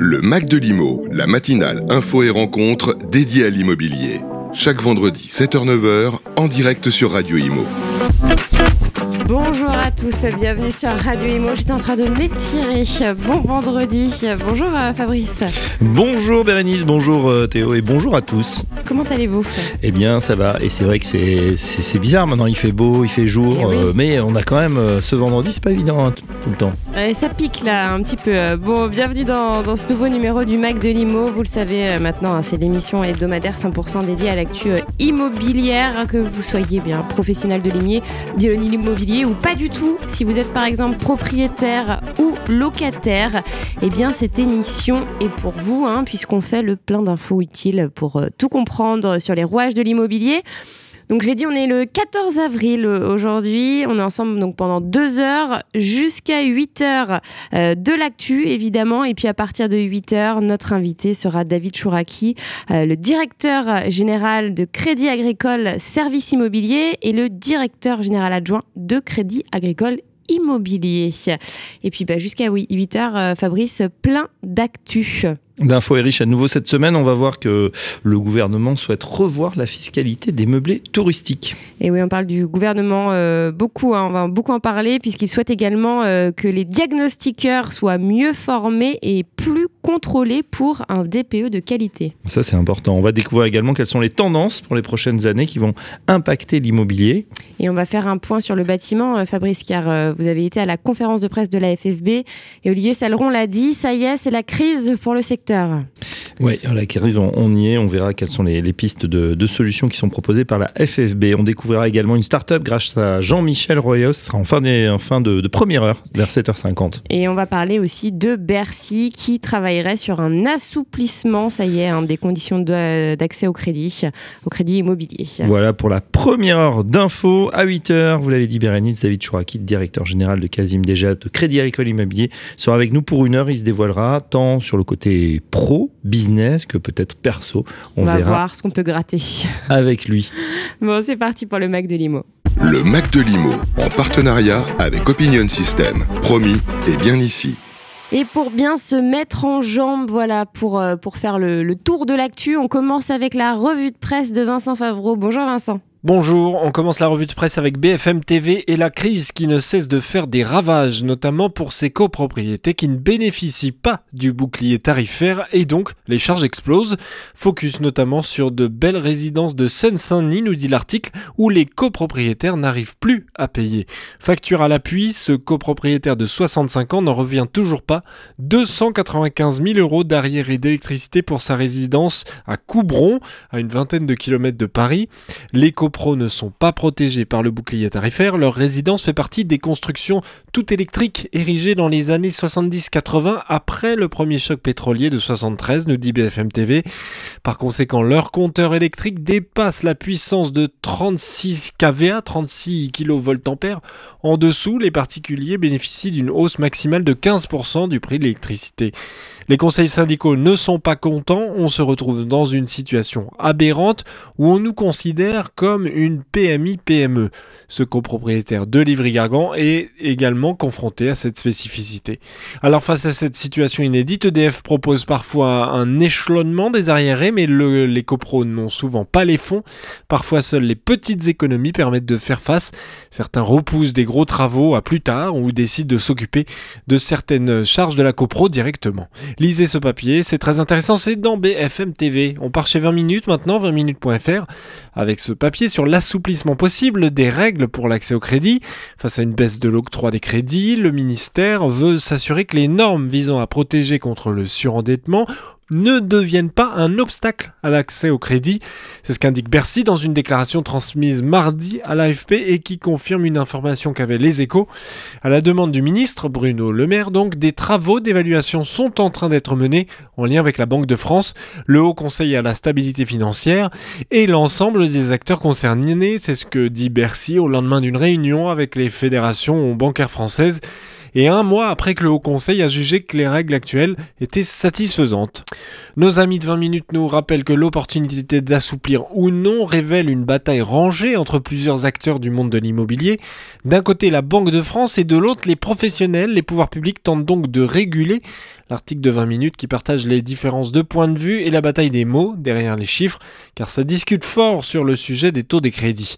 Le Mac de l'Imo, la matinale info et rencontre dédiée à l'immobilier. Chaque vendredi 7h-9h en direct sur Radio Imo. Bonjour à tous, bienvenue sur Radio Imo. J'étais en train de m'étirer. Bon vendredi. Bonjour euh, Fabrice. Bonjour Bérénice, bonjour euh, Théo et bonjour à tous. Comment allez-vous? Eh bien ça va et c'est vrai que c'est bizarre maintenant, il fait beau, il fait jour, Eh oui. euh, mais on a quand même euh, ce vendredi, c'est pas évident hein, tout le temps. Euh, Ça pique là un petit peu. Bon, bienvenue dans, dans ce nouveau numéro du Mac de l'Imo. Vous le savez euh, maintenant, hein, c'est l'émission hebdomadaire 100% dédiée à l'actu immobilière, que vous soyez bien professionnel de l'immobilier, de l'immobilier ou pas du tout. Si vous êtes par exemple propriétaire ou locataire, eh bien cette émission est pour vous, hein, puisqu'on fait le plein d'infos utiles pour tout comprendre sur les rouages de l'immobilier. Donc je l'ai dit, on est le 14 avril euh, aujourd'hui. On est ensemble donc pendant deux heures jusqu'à 8 heures euh, de l'actu évidemment. Et puis à partir de 8 heures, notre invité sera David Chouraki, euh, le directeur général de Crédit Agricole Services Immobilier et le directeur général adjoint de Crédit Agricole Immobilier. Et puis bah, jusqu'à oui, 8 heures, Fabrice, plein d'actu. L'info est riche à nouveau cette semaine, on va voir que le gouvernement souhaite revoir la fiscalité des meublés touristiques. Et oui, on parle du gouvernement euh, beaucoup, hein, on va beaucoup en parler, puisqu'il souhaite également euh, que les diagnostiqueurs soient mieux formés et plus contrôlés pour un DPE de qualité. Ça c'est important. On va découvrir également quelles sont les tendances pour les prochaines années qui vont impacter l'immobilier. Et on va faire un point sur le bâtiment, euh, Fabrice, car euh, vous avez été à la conférence de presse de la FFB, et Olivier Saleron l'a dit, ça y est, c'est la crise pour le secteur. Oui, la crise, on, on y est. On verra quelles sont les, les pistes de, de solutions qui sont proposées par la FFB. On découvrira également une start-up grâce à Jean-Michel Royos. Ce sera en fin, des- en fin de, de première heure, vers 7h50. Et on va parler aussi de Bercy qui travaillerait sur un assouplissement, ça y est, hein, des conditions de- d'accès au crédit, au crédit immobilier. Voilà pour la première heure d'info à 8h. Vous l'avez dit, Bérénice, David Chouraki, directeur général de Casim Déjà de Crédit Agricole Immobilier, sera avec nous pour une heure. Il se dévoilera tant sur le côté pro, business, que peut-être perso. On, On, va verra voir ce qu'on peut gratter. avec lui. Bon, c'est parti pour le Mac de Limo. Le Mac de l'Imo, en partenariat avec Opinion System. Promis, et bien ici. Et pour bien se mettre en jambe, voilà, pour, euh, pour faire le, le tour de l'actu, on commence avec la revue de presse de Vincent Favreau. Bonjour Vincent. Bonjour, on commence la revue de presse avec BFM TV et la crise qui ne cesse de faire des ravages, notamment pour ces copropriétés qui ne bénéficient pas du bouclier tarifaire et donc les charges explosent. Focus notamment sur de belles résidences de Seine-Saint-Denis, nous dit l'article, où les copropriétaires n'arrivent plus à payer. Facture à l'appui, ce copropriétaire de 65 ans n'en revient toujours pas. 295 000 euros d'arriérés d'électricité pour sa résidence à Coubron, à une vingtaine de kilomètres de Paris. Les ne sont pas protégés par le bouclier tarifaire. Leur résidence fait partie des constructions tout électriques érigées dans les années 70-80 après le premier choc pétrolier de 73, nous dit BFM TV. Par conséquent, leur compteur électrique dépasse la puissance de 36 kVA, 36 kVA. En dessous, les particuliers bénéficient d'une hausse maximale de 15% du prix de l'électricité. Les conseils syndicaux ne sont pas contents, on se retrouve dans une situation aberrante où on nous considère comme une PMI-PME. Ce copropriétaire de Livry-Gargan est également confronté à cette spécificité. Alors face à cette situation inédite, EDF propose parfois un échelonnement des arriérés, mais le- les copros n'ont souvent pas les fonds. Parfois seules les petites économies permettent de faire face. Certains repoussent des gros travaux à plus tard ou décident de s'occuper de certaines charges de la copro directement. Lisez ce papier, c'est très intéressant, c'est dans BFM TV. On part chez 20 minutes maintenant, 20minutes.fr, avec ce papier sur l'assouplissement possible des règles pour l'accès au crédit. Face à une baisse de l'octroi des crédits, le ministère veut s'assurer que les normes visant à protéger contre le surendettement ne deviennent pas un obstacle à l'accès au crédit. C'est ce qu'indique Bercy dans une déclaration transmise mardi à l'AFP et qui confirme une information qu'avaient les échos. À la demande du ministre Bruno Le Maire, donc, des travaux d'évaluation sont en train d'être menés en lien avec la Banque de France, le Haut Conseil à la stabilité financière et l'ensemble des acteurs concernés. C'est ce que dit Bercy au lendemain d'une réunion avec les fédérations bancaires françaises et un mois après que le Haut Conseil a jugé que les règles actuelles étaient satisfaisantes. Nos amis de 20 minutes nous rappellent que l'opportunité d'assouplir ou non révèle une bataille rangée entre plusieurs acteurs du monde de l'immobilier. D'un côté la Banque de France et de l'autre les professionnels, les pouvoirs publics tentent donc de réguler l'article de 20 minutes qui partage les différences de points de vue et la bataille des mots derrière les chiffres, car ça discute fort sur le sujet des taux des crédits.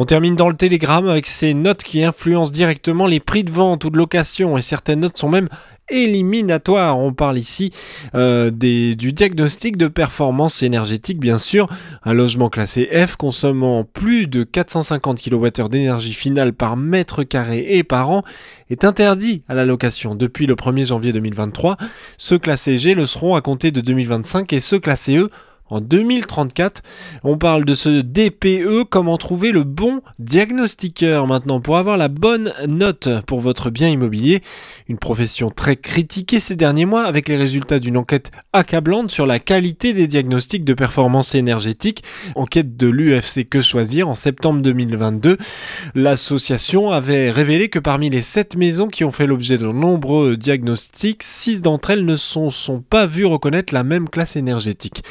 On termine dans le télégramme avec ces notes qui influencent directement les prix de vente ou de location et certaines notes sont même éliminatoires. On parle ici euh, du diagnostic de performance énergétique bien sûr. Un logement classé F consommant plus de 450 kWh d'énergie finale par mètre carré et par an est interdit à la location depuis le 1er janvier 2023. Ceux classés G le seront à compter de 2025 et ceux classés E en 2034. On parle de ce DPE, comment trouver le bon diagnostiqueur maintenant pour avoir la bonne note pour votre bien immobilier. Une profession très critiquée ces derniers mois avec les résultats d'une enquête accablante sur la qualité des diagnostics de performance énergétique. Enquête de l'UFC Que Choisir en septembre 2022. L'association avait révélé que parmi les 7 maisons qui ont fait l'objet de nombreux diagnostics, 6 d'entre elles ne sont, pas vues reconnaître la même classe énergétique.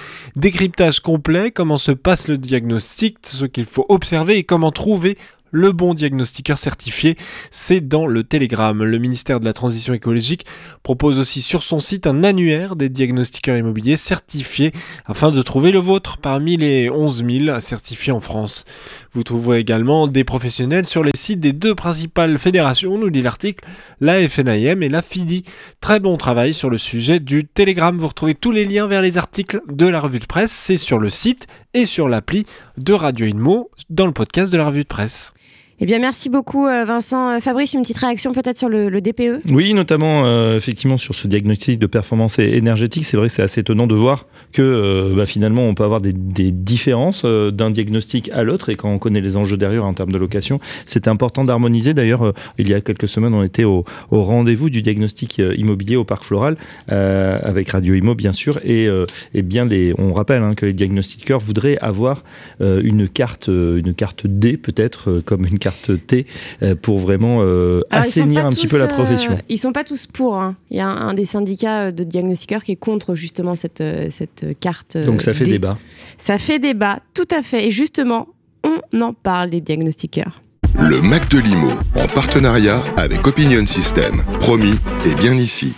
Décryptage complet, comment se passe le diagnostic, ce qu'il faut observer et comment trouver le bon diagnostiqueur certifié, c'est dans le Télégramme. Le ministère de la Transition écologique propose aussi sur son site un annuaire des diagnostiqueurs immobiliers certifiés afin de trouver le vôtre parmi les 11 000 certifiés en France. Vous trouverez également des professionnels sur les sites des deux principales fédérations, nous dit l'article, la FNIM et la FIDI. Très bon travail sur le sujet du Télégramme. Vous retrouvez tous les liens vers les articles de la revue de presse, c'est sur le site et sur l'appli de Radio Inmo dans le podcast de la revue de presse. Eh bien, merci beaucoup, euh, Vincent. Euh, Fabrice, une petite réaction peut-être sur le, DPE Oui, notamment euh, effectivement sur ce diagnostic de performance énergétique. C'est vrai c'est assez étonnant de voir que bah, finalement on peut avoir des, différences d'un diagnostic à l'autre et quand on connaît les enjeux derrière en termes de location, c'est important d'harmoniser. D'ailleurs, il y a quelques semaines, on était au, rendez-vous du diagnostic immobilier au Parc Floral avec Radio Imo, bien sûr. Et, bien, on rappelle hein, que les diagnostiqueurs voudraient avoir une carte, une carte D peut-être comme une carte carte T euh, pour vraiment euh, assainir un petit peu la euh, profession. ils sont pas tous pour. Hein. Il y a un, des syndicats de diagnostiqueurs qui est contre justement cette, cette carte. Donc ça fait débat. Ça fait débat, tout à fait. Et justement, on en parle des diagnostiqueurs. Le Mac de Limo, en partenariat avec Opinion System. Promis, et bien ici.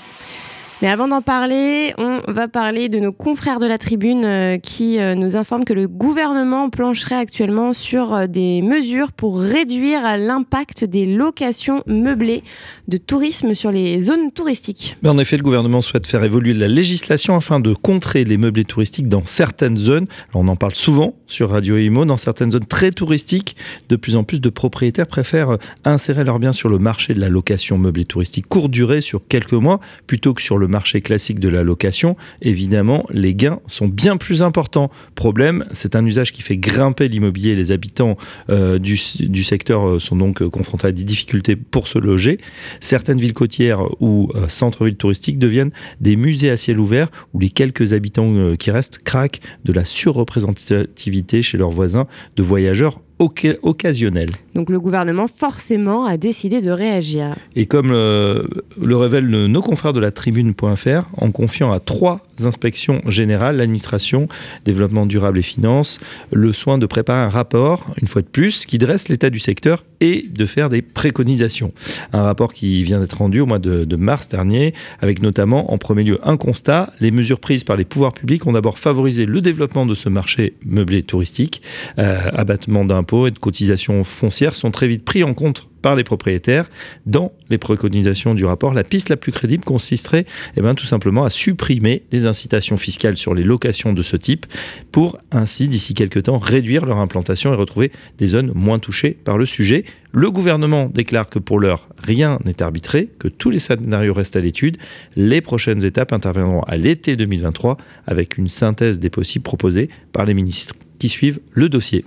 Mais avant d'en parler, on va parler de nos confrères de la tribune euh, qui euh, nous informent que le gouvernement plancherait actuellement sur euh, des mesures pour réduire l'impact des locations meublées de tourisme sur les zones touristiques. En effet, le gouvernement souhaite faire évoluer la législation afin de contrer les meublés touristiques dans certaines zones. on en parle souvent sur Radio Imo. Dans certaines zones très touristiques, de plus en plus de propriétaires préfèrent insérer leurs biens sur le marché de la location meublée touristique courte durée sur quelques mois plutôt que sur le marché classique de la location, évidemment, les gains sont bien plus importants. Problème, c'est un usage qui fait grimper l'immobilier. Les habitants euh, du, secteur euh, sont donc euh, confrontés à des difficultés pour se loger. Certaines villes côtières ou centres-villes touristiques deviennent des musées à ciel ouvert où les quelques habitants qui restent craquent de la surreprésentativité chez leurs voisins de voyageurs occasionnel. Donc le gouvernement forcément a décidé de réagir. Et comme le, le révèlent nos confrères de la tribune.fr, en confiant à trois inspections générales, l'administration, développement durable et finances, le soin de préparer un rapport, une fois de plus, qui dresse l'état du secteur et de faire des préconisations. Un rapport qui vient d'être rendu au mois de, mars dernier, avec notamment en premier lieu un constat, les mesures prises par les pouvoirs publics ont d'abord favorisé le développement de ce marché meublé touristique, euh, abattement d'impôts et de cotisations foncières sont très vite pris en compte par les propriétaires. Dans les préconisations du rapport, la piste la plus crédible consisterait eh bien, tout simplement à supprimer les incitations fiscales sur les locations de ce type pour ainsi, d'ici quelques temps, réduire leur implantation et retrouver des zones moins touchées par le sujet. Le gouvernement déclare que pour l'heure, rien n'est arbitré, que tous les scénarios restent à l'étude. Les prochaines étapes interviendront à l'été 2023 avec une synthèse des possibles proposés par les ministres qui suivent le dossier.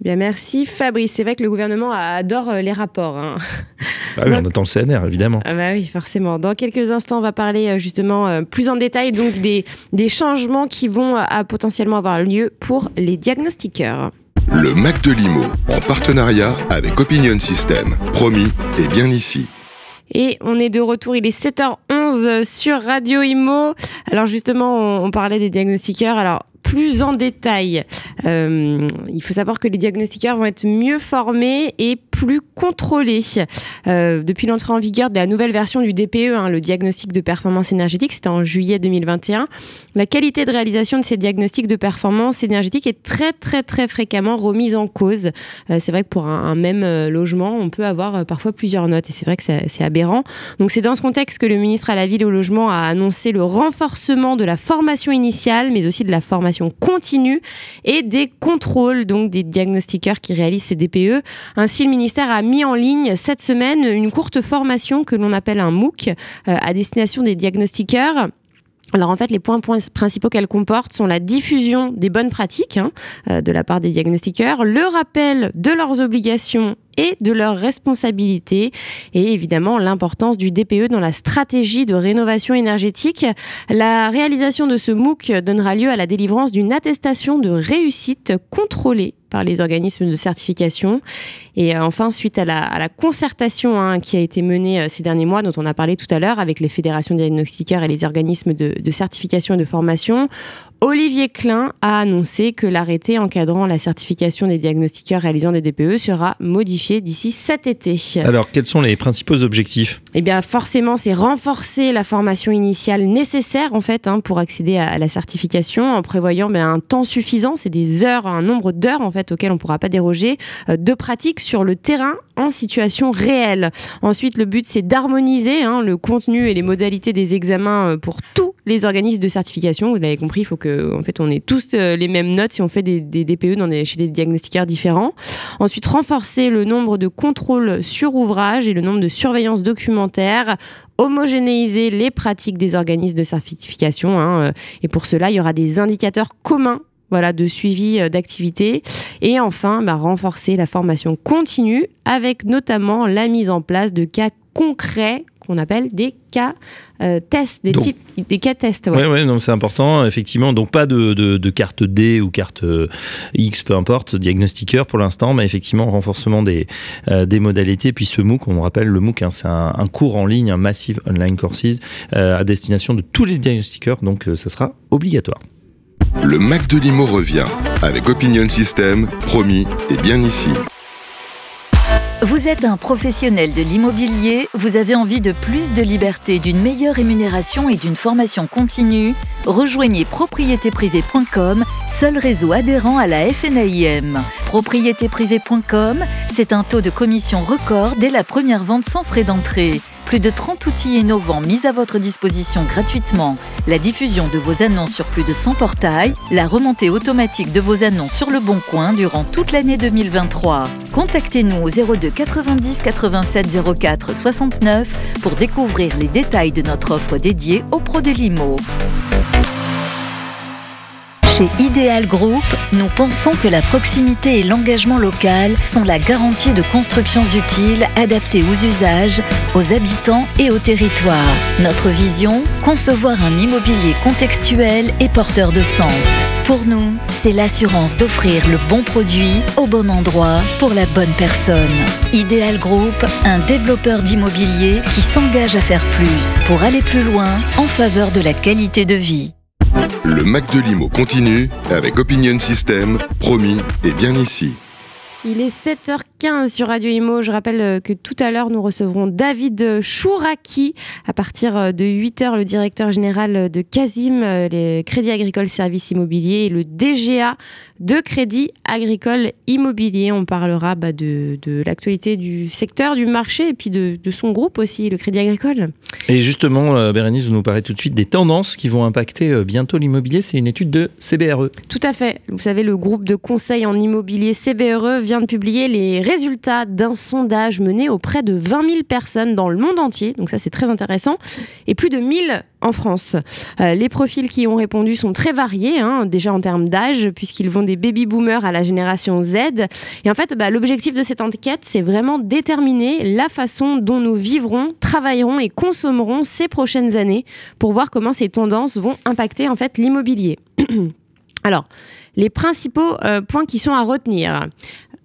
Eh bien, merci Fabrice. C'est vrai que le gouvernement adore euh, les rapports. Hein. Bah oui, on attend le CNR, évidemment. Ah bah oui, forcément. Dans quelques instants, on va parler euh, justement euh, plus en détail donc des, des changements qui vont potentiellement avoir lieu pour les diagnostiqueurs. Le Mac de Limo, en partenariat avec Opinion System. Promis, et bien ici. Et on est de retour, il est 7h11 sur Radio Imo. Alors justement, on, parlait des diagnostiqueurs. Alors plus en détail. Euh, il faut savoir que les diagnostiqueurs vont être mieux formés et plus contrôlés. Euh, depuis l'entrée en vigueur de la nouvelle version du DPE, hein, le diagnostic de performance énergétique, c'était en juillet 2021, la qualité de réalisation de ces diagnostics de performance énergétique est très très très fréquemment remise en cause. Euh, c'est vrai que pour un, un, même logement, on peut avoir parfois plusieurs notes et c'est vrai que c'est aberrant. Donc c'est dans ce contexte que le ministre à la Ville et au Logement a annoncé le renforcement de la formation initiale, mais aussi de la formation continue et des contrôles donc des diagnostiqueurs qui réalisent ces DPE. Ainsi, le ministère a mis en ligne cette semaine une courte formation que l'on appelle un MOOC euh, à destination des diagnostiqueurs. Alors en fait, les points, principaux qu'elle comporte sont la diffusion des bonnes pratiques hein, euh, de la part des diagnostiqueurs, le rappel de leurs obligations et de leurs responsabilités et évidemment l'importance du DPE dans la stratégie de rénovation énergétique. La réalisation de ce MOOC donnera lieu à la délivrance d'une attestation de réussite contrôlée par les organismes de certification. Et euh, enfin, suite à la, concertation hein, qui a été menée euh, ces derniers mois, dont on a parlé tout à l'heure avec les fédérations et les organismes de certification et de formation, Olivier Klein a annoncé que l'arrêté encadrant la certification des diagnostiqueurs réalisant des DPE sera modifié d'ici cet été. Alors, quels sont les principaux objectifs? Eh bien, forcément, c'est renforcer la formation initiale nécessaire, en fait, hein, pour accéder à la certification en prévoyant ben, un temps suffisant, c'est des heures, un nombre d'heures, en fait, auxquelles on ne pourra pas déroger, euh, de pratique sur le terrain en situation réelle. Ensuite, le but, c'est d'harmoniser hein, le contenu et les modalités des examens euh, pour tous les organismes de certification. Vous l'avez compris, il faut que en fait, on ait tous euh, les mêmes notes si on fait des, DPE dans chez des diagnostiqueurs différents. Ensuite, renforcer le nombre de contrôles sur ouvrage et le nombre de surveillances documentaires homogénéiser les pratiques des organismes de certification. Hein, euh, et pour cela, il y aura des indicateurs communs voilà, de suivi euh, d'activité. Et enfin, bah, renforcer la formation continue avec notamment la mise en place de cas concrets qu'on appelle des cas euh, tests, des types, des cas tests. Oui, ouais, c'est important, effectivement. Donc pas de, de, carte D ou carte euh, X, peu importe, diagnostiqueur pour l'instant, mais effectivement renforcement des, des modalités. Puis ce MOOC, on rappelle, le MOOC, hein, c'est un, un, cours en ligne, un Massive Online Courses à destination de tous les diagnostiqueurs, donc ça sera obligatoire. Le Mac de Limo revient avec Opinion System, promis et bien ici. Vous êtes un professionnel de l'immobilier, vous avez envie de plus de liberté, d'une meilleure rémunération et d'une formation continue? Rejoignez propriétéprivé.com, seul réseau adhérent à la FNAIM. Propriétéprivé.com, c'est un taux de commission record dès la première vente sans frais d'entrée. Plus de 30 outils innovants mis à votre disposition gratuitement. La diffusion de vos annonces sur plus de 100 portails, la remontée automatique de vos annonces sur le bon coin durant toute l'année 2023. Contactez-nous au 02 90 87 04 69 pour découvrir les détails de notre offre dédiée aux pros de l'IMO. Chez Ideal Group, nous pensons que la proximité et l'engagement local sont la garantie de constructions utiles adaptées aux usages, aux habitants et au territoire. Notre vision Concevoir un immobilier contextuel et porteur de sens. Pour nous, c'est l'assurance d'offrir le bon produit au bon endroit pour la bonne personne. Ideal Group, un développeur d'immobilier qui s'engage à faire plus pour aller plus loin en faveur de la qualité de vie. Le Mac de Limo continue avec Opinion System, promis et bien ici. Il est 7h15 sur Radio Imo. Je rappelle euh, que tout à l'heure, nous recevrons David Chouraki. À partir euh, de 8h, le directeur général de Casim, euh, les Crédits Agricoles Services Immobiliers, et le DGA de Crédit Agricole Immobilier. On parlera bah, de, l'actualité du secteur, du marché et puis de, son groupe aussi, le Crédit Agricole. Et justement, Bérénice, vous nous parlez tout de suite des tendances qui vont impacter bientôt l'immobilier. C'est une étude de CBRE. Tout à fait. Vous savez, le groupe de conseil en immobilier CBRE vient de publier les résultats d'un sondage mené auprès de 20 000 personnes dans le monde entier. Donc ça, c'est très intéressant. Et plus de 1000 en France. Euh, les profils qui ont répondu sont très variés, hein, déjà en termes d'âge, puisqu'ils vont des baby-boomers à la génération Z. Et en fait, bah, l'objectif de cette enquête, c'est vraiment déterminer la façon dont nous vivrons, travaillerons et consommerons ces prochaines années pour voir comment ces tendances vont impacter en fait l'immobilier. Alors, les principaux euh, points qui sont à retenir.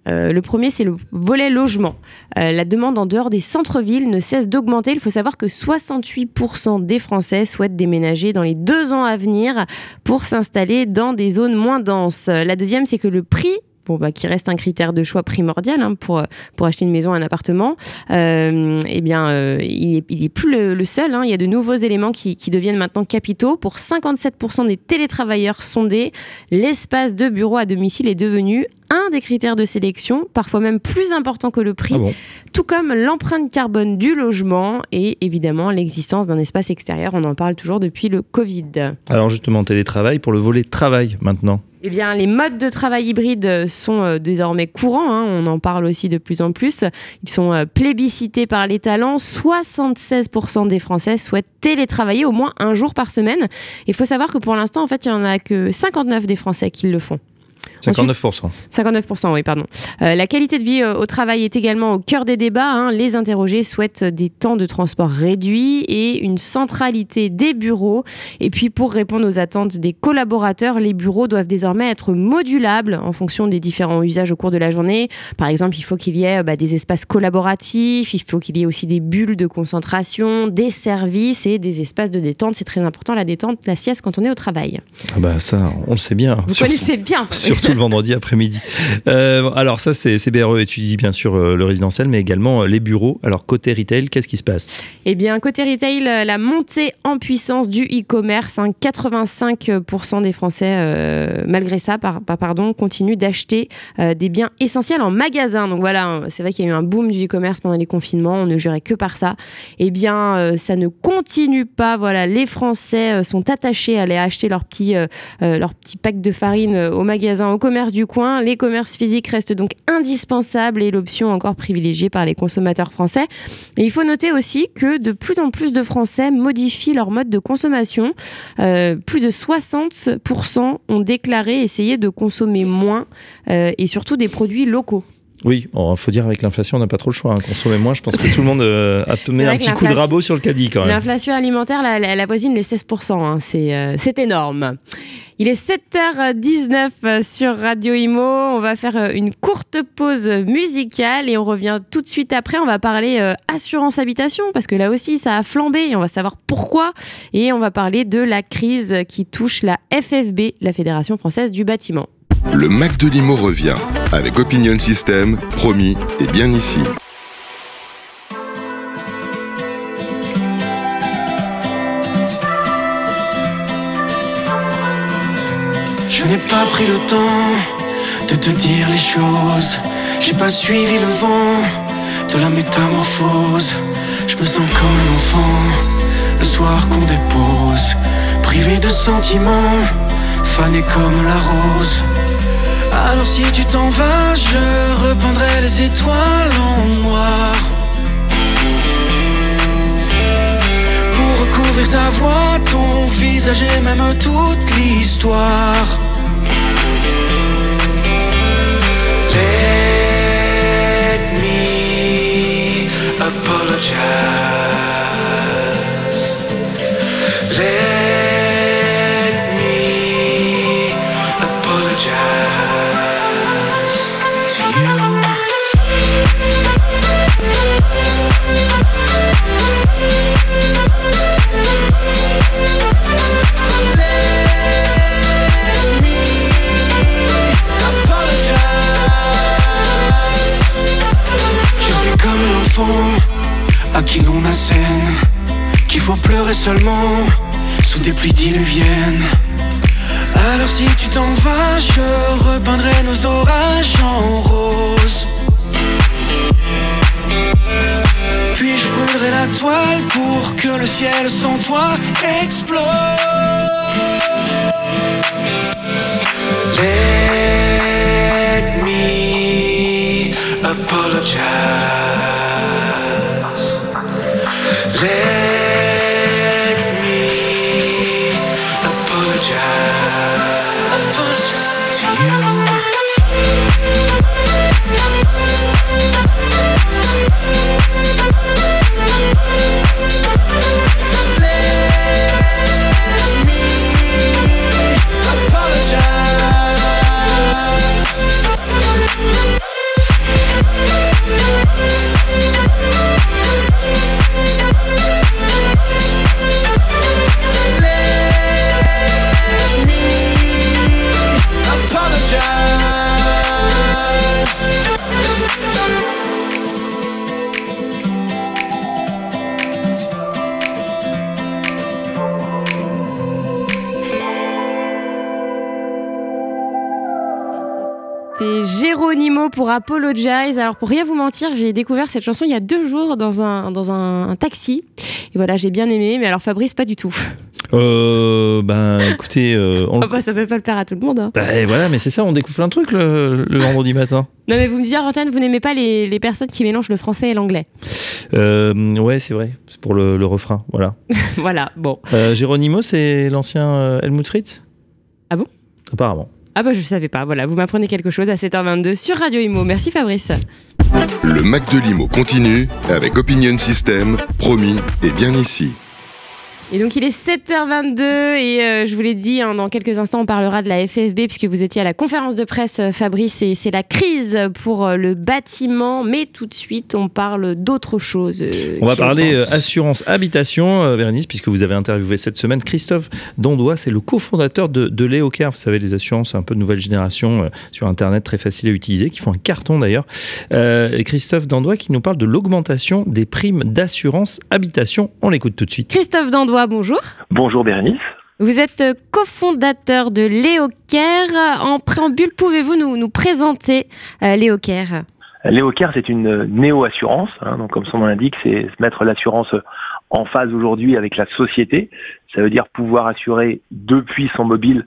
Le premier, c'est le volet logement. la demande en dehors des centres-villes ne cesse d'augmenter. Il faut savoir que 68% des Français souhaitent déménager dans les deux ans à venir pour s'installer dans des zones moins denses. La deuxième, c'est que le prix bon, bah, qui reste un critère de choix primordial hein, pour, pour acheter une maison, un appartement, euh, eh bien, euh, il, est, il est plus le, seul. Hein. Il y a de nouveaux éléments qui, qui deviennent maintenant capitaux. Pour 57% des télétravailleurs sondés, l'espace de bureau à domicile est devenu un des critères de sélection, parfois même plus important que le prix, Ah bon tout comme l'empreinte carbone du logement et évidemment l'existence d'un espace extérieur. On en parle toujours depuis le Covid. Alors justement, télétravail pour le volet travail maintenant. Eh bien, les modes de travail hybride sont euh, désormais courants. hein. On en parle aussi de plus en plus. Ils sont euh, plébiscités par les talents. 76% des Français souhaitent télétravailler au moins un jour par semaine. Il faut savoir que pour l'instant, en fait, il y en a que 59 des Français qui le font. 59%. 59%, oui, pardon. Euh, la qualité de vie euh, au travail est également au cœur des débats. hein. Les interrogés souhaitent des temps de transport réduits et une centralité des bureaux. Et puis, pour répondre aux attentes des collaborateurs, les bureaux doivent désormais être modulables en fonction des différents usages au cours de la journée. Par exemple, il faut qu'il y ait bah, des espaces collaboratifs, il faut qu'il y ait aussi des bulles de concentration, des services et des espaces de détente. C'est très important, la détente, la sieste quand on est au travail. Ah bah ça, on le sait bien. Vous Surtout- connaissez bien. Surtout le vendredi après-midi. Euh, alors ça, c'est CBRE étudie bien sûr euh, le résidentiel, mais également euh, les bureaux. Alors côté retail, qu'est-ce qui se passe? Eh bien, côté retail, la montée en puissance du e-commerce, hein, 85% des Français, malgré ça, par, par- pardon, continuent d'acheter des biens essentiels en magasin. Donc voilà, hein, c'est vrai qu'il y a eu un boom du e-commerce pendant les confinements, on ne jurait que par ça. Eh bien, ça ne continue pas. Voilà, les Français sont attachés à aller acheter leur petit, leur petit pack de farine au magasin, au commerce du coin. Les commerces physiques restent donc indispensables et l'option encore privilégiée par les consommateurs français. Il faut noter aussi que de plus en plus de Français modifient leur mode de consommation. Euh, plus de 60% ont déclaré essayer de consommer moins euh, et surtout des produits locaux. Oui, il faut dire avec l'inflation, on n'a pas trop le choix. hein. Consommer moins, je pense que tout le monde euh, a mis un petit coup de rabot sur le caddie quand même. L'inflation alimentaire, la, la- la voisine les 16%. hein. C'est euh, c'est énorme. Il est 7h19 sur Radio Imo. On va faire euh, une courte pause musicale et on revient tout de suite après. On va parler euh, assurance habitation parce que là aussi ça a flambé et on va savoir pourquoi. Et on va parler de la crise qui touche la FFB, la Fédération française du bâtiment. Le Mac de Limo revient avec Opinion System, promis et bien ici. Je n'ai pas pris le temps de te dire les choses. J'ai pas suivi le vent de la métamorphose. Je me sens comme un enfant le soir qu'on dépose. Privé de sentiments, fané comme la rose. Alors si tu t'en vas, je repeindrai les étoiles en noir. Pour recouvrir ta voix, ton visage et même toute l'histoire. Geronimo pour Apologize. Alors pour rien vous mentir, j'ai découvert cette chanson il y a deux jours dans un, dans un, taxi. Et voilà, j'ai bien aimé, mais alors Fabrice, pas du tout. Euh, ben écoutez, euh, on... Ah bah, ça peut pas le faire à tout le monde. Hein. Bah, voilà, mais c'est ça, on découvre plein de trucs le, vendredi matin. Non mais vous me disiez, Rotten, vous n'aimez pas les, les, personnes qui mélangent le français et l'anglais. Euh, ouais, c'est vrai, c'est pour le, le, refrain, voilà. voilà, bon. Euh, Geronimo, c'est l'ancien euh, Helmut Fritz? Ah bon? Apparemment. Ah bah je savais pas, voilà, vous m'apprenez quelque chose à 7h22 sur Radio Imo. Merci Fabrice. Le Mac de Limo continue avec Opinion System, promis et bien ici. Et donc il est 7h22 et euh, je vous l'ai dit, hein, dans quelques instants on parlera de la FFB puisque vous étiez à la conférence de presse euh, Fabrice et c'est la crise pour euh, le bâtiment. Mais tout de suite on parle d'autre chose. on va parler assurance habitation, Bérénice, puisque vous avez interviewé cette semaine Christophe Dondois, c'est le cofondateur de, de Léocare. Vous savez, les assurances un peu de nouvelle génération sur Internet, très facile à utiliser, qui font un carton d'ailleurs. Christophe Dandois qui nous parle de l'augmentation des primes d'assurance habitation. On l'écoute tout de suite. Christophe Dandois bonjour. Bonjour Bérénice. Vous êtes cofondateur de Léocare. En préambule, pouvez-vous nous, nous présenter euh, Léocare Léocare, c'est une néo-assurance. Hein, donc, comme son nom l'indique, c'est mettre l'assurance en phase aujourd'hui avec la société. Ça veut dire pouvoir assurer depuis son mobile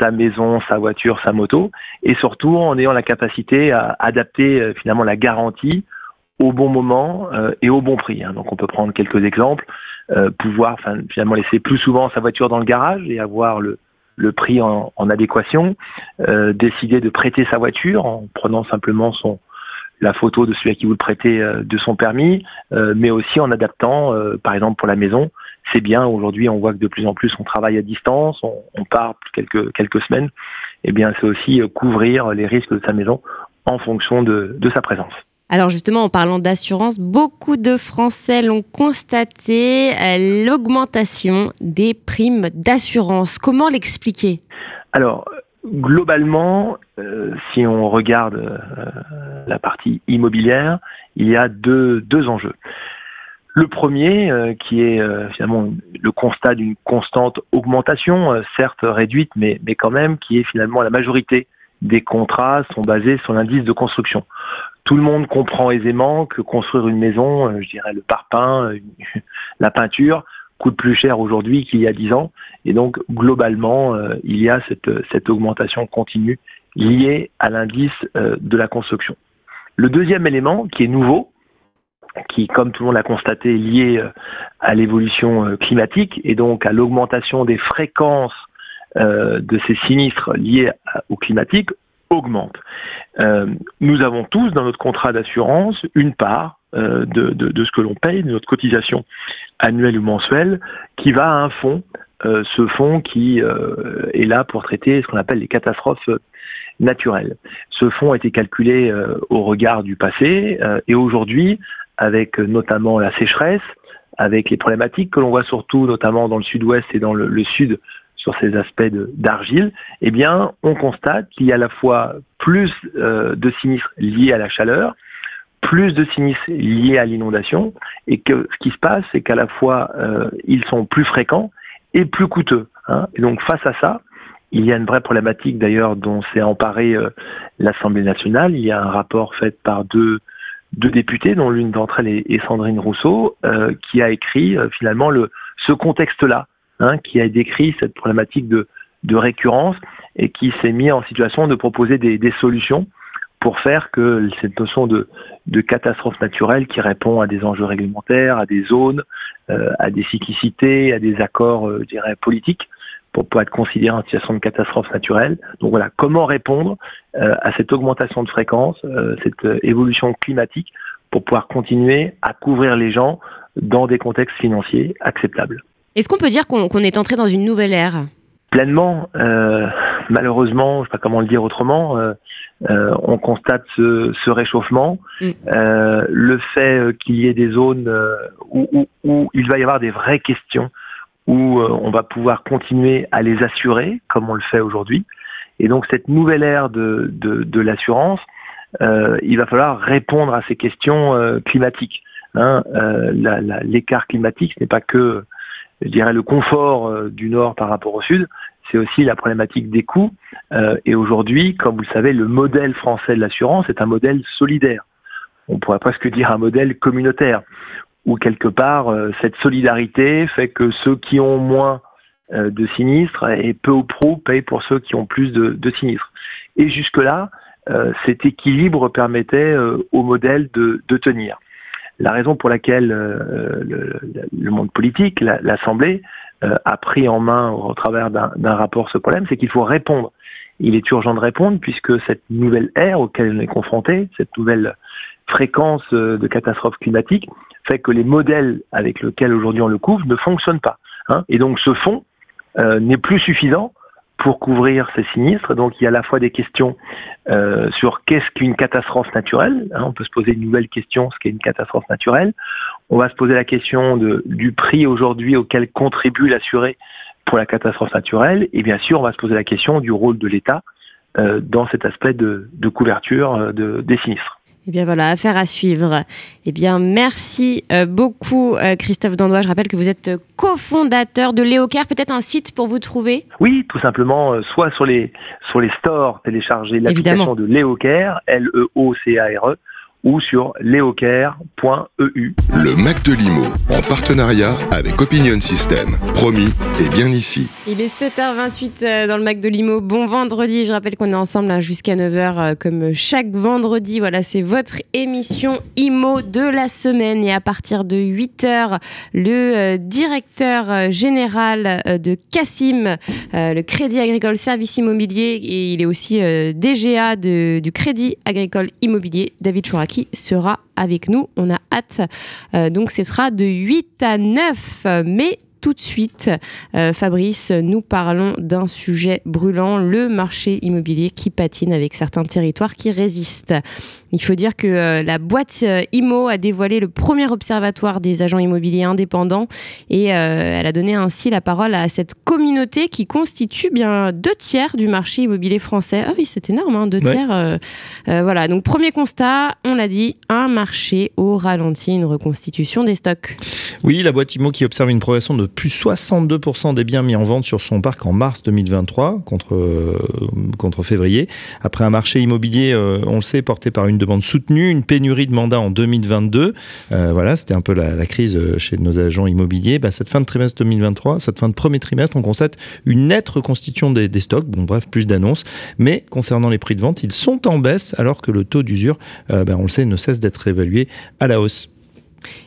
sa maison, sa voiture, sa moto, et surtout en ayant la capacité à adapter euh, finalement la garantie au bon moment euh, et au bon prix. Hein. Donc on peut prendre quelques exemples. Euh, pouvoir finalement laisser plus souvent sa voiture dans le garage et avoir le, le prix en, en adéquation, euh, décider de prêter sa voiture en prenant simplement son la photo de celui à qui vous le prêtez euh, de son permis, euh, mais aussi en adaptant, par exemple pour la maison, c'est bien. Aujourd'hui, on voit que de plus en plus on travaille à distance, on, on part quelques quelques semaines. Eh bien, c'est aussi couvrir les risques de sa maison en fonction de, de sa présence. Alors justement, en parlant d'assurance, beaucoup de Français l'ont constaté, euh, l'augmentation des primes d'assurance. Comment l'expliquer? Alors, globalement, euh, si on regarde euh, la partie immobilière, il y a deux, enjeux. Le premier, qui est finalement le constat d'une constante augmentation, certes réduite, mais quand même, qui est finalement la majorité des contrats sont basés sur l'indice de construction tout le monde comprend aisément que construire une maison, euh, je dirais le parpaing, euh, la peinture, coûte plus cher aujourd'hui qu'il y a dix ans. Et donc, globalement, euh, il y a cette augmentation continue liée à l'indice de la construction. Le deuxième élément, qui est nouveau, qui, comme tout le monde l'a constaté, est lié à l'évolution climatique et donc à l'augmentation des fréquences de ces sinistres liés au climatique, augmente. Euh, nous avons tous dans notre contrat d'assurance une part euh, de, ce que l'on paye, de notre cotisation annuelle ou mensuelle, qui va à un fonds, euh, ce fonds qui est là pour traiter ce qu'on appelle les catastrophes naturelles. Ce fonds a été calculé au regard du passé et aujourd'hui, avec notamment la sécheresse, avec les problématiques que l'on voit surtout notamment dans le sud-ouest et dans le sud sur ces aspects d'argile, eh bien, on constate qu'il y a à la fois plus euh, de sinistres liés à la chaleur, plus de sinistres liés à l'inondation, et que ce qui se passe, c'est qu'à la fois euh, ils sont plus fréquents et plus coûteux. Hein. Et donc face à ça, il y a une vraie problématique d'ailleurs dont s'est emparée euh, l'Assemblée nationale. Il y a un rapport fait par deux, députés, dont l'une d'entre elles est, Sandrine Rousseau, qui a écrit finalement le, ce contexte-là Hein, qui a décrit cette problématique de, de récurrence et qui s'est mis en situation de proposer des, des, solutions pour faire que cette notion de, de, catastrophe naturelle qui répond à des enjeux réglementaires, à des zones, euh, à des cyclicités, à des accords, euh, je dirais, politiques, pour pouvoir être considéré en situation de catastrophe naturelle. Donc voilà, comment répondre euh, à cette augmentation de fréquence, euh, cette euh, évolution climatique, pour pouvoir continuer à couvrir les gens dans des contextes financiers acceptables. Est-ce qu'on peut dire qu'on est entré dans une nouvelle ère? Pleinement. Euh, malheureusement, je ne sais pas comment le dire autrement, euh, euh, on constate ce, ce réchauffement. Mm. Le fait qu'il y ait des zones où, où, où, il va y avoir des vraies questions, où on va pouvoir continuer à les assurer, comme on le fait aujourd'hui. Et donc cette nouvelle ère de, de, de l'assurance, il va falloir répondre à ces questions climatiques. Hein, l'écart climatique, ce n'est pas que je dirais, le confort euh, du Nord par rapport au Sud, c'est aussi la problématique des coûts. Euh, et aujourd'hui, comme vous le savez, le modèle français de l'assurance est un modèle solidaire. On pourrait presque dire un modèle communautaire, où quelque part, euh, cette solidarité fait que ceux qui ont moins de sinistres et peu ou prou payent pour ceux qui ont plus de, de sinistres. Et jusque-là, cet équilibre permettait au modèle de, tenir. La raison pour laquelle le, le, monde politique, l'Assemblée, a pris en main au travers d'un rapport ce problème, c'est qu'il faut répondre il est urgent de répondre puisque cette nouvelle ère auquel on est confronté, cette nouvelle fréquence euh, de catastrophes climatiques, fait que les modèles avec lesquels aujourd'hui on le couvre ne fonctionnent pas. Hein. Et donc ce fonds euh, n'est plus suffisant pour couvrir ces sinistres. Donc il y a à la fois des questions euh, sur qu'est-ce qu'une catastrophe naturelle. Hein. on peut se poser une nouvelle question, ce qu'est une catastrophe naturelle. On va se poser la question du prix aujourd'hui auquel contribue l'assuré pour la catastrophe naturelle. Et bien sûr, on va se poser la question du rôle de l'État euh, dans cet aspect de, couverture euh, de, des sinistres. Eh bien voilà, affaire à suivre. Eh bien merci euh, beaucoup Christophe Dandois. Je rappelle que vous êtes cofondateur de Léocare. Peut-être un site pour vous trouver? Oui, tout simplement, soit sur les, sur les stores, télécharger l'application de Léocare, L-E-O-C-A-R-E, ou sur leocare.eu. Le Mac de Limo, en partenariat avec Opinion System. Promis, et bien ici. Il est 7h28 euh, dans le Mac de Limo. Bon vendredi, je rappelle qu'on est ensemble jusqu'à 9h euh, comme chaque vendredi. Voilà, c'est votre émission IMO de la semaine. Et à partir de 8h, le euh, directeur général de Cassim, le Crédit Agricole Service Immobilier, et il est aussi DGA du Crédit Agricole Immobilier, David Chourak qui sera avec nous. On a hâte. Euh, donc ce sera de 8 à 9 mai tout de suite, euh, Fabrice, nous parlons d'un sujet brûlant, le marché immobilier qui patine avec certains territoires qui résistent. Il faut dire que euh, la boîte euh, IMO a dévoilé le premier observatoire des agents immobiliers indépendants et elle a donné ainsi la parole à cette communauté qui constitue bien deux tiers du marché immobilier français. Ah oui, c'est énorme, hein, deux tiers. voilà, donc premier constat, on l'a dit, un marché au ralenti, une reconstitution des stocks. Oui, la boîte IMO qui observe une progression de plus 62% des biens mis en vente sur son parc en mars 2023 contre, euh, contre février. Après un marché immobilier, euh, on le sait, porté par une demande soutenue, une pénurie de mandats en 2022. Euh, voilà, c'était un peu la, crise chez nos agents immobiliers. Bah, cette fin de trimestre 2023, cette fin de premier trimestre, on constate une nette reconstitution des, stocks. Bon, bref, plus d'annonces. Mais concernant les prix de vente, ils sont en baisse alors que le taux d'usure, bah, on le sait, ne cesse d'être évalué à la hausse.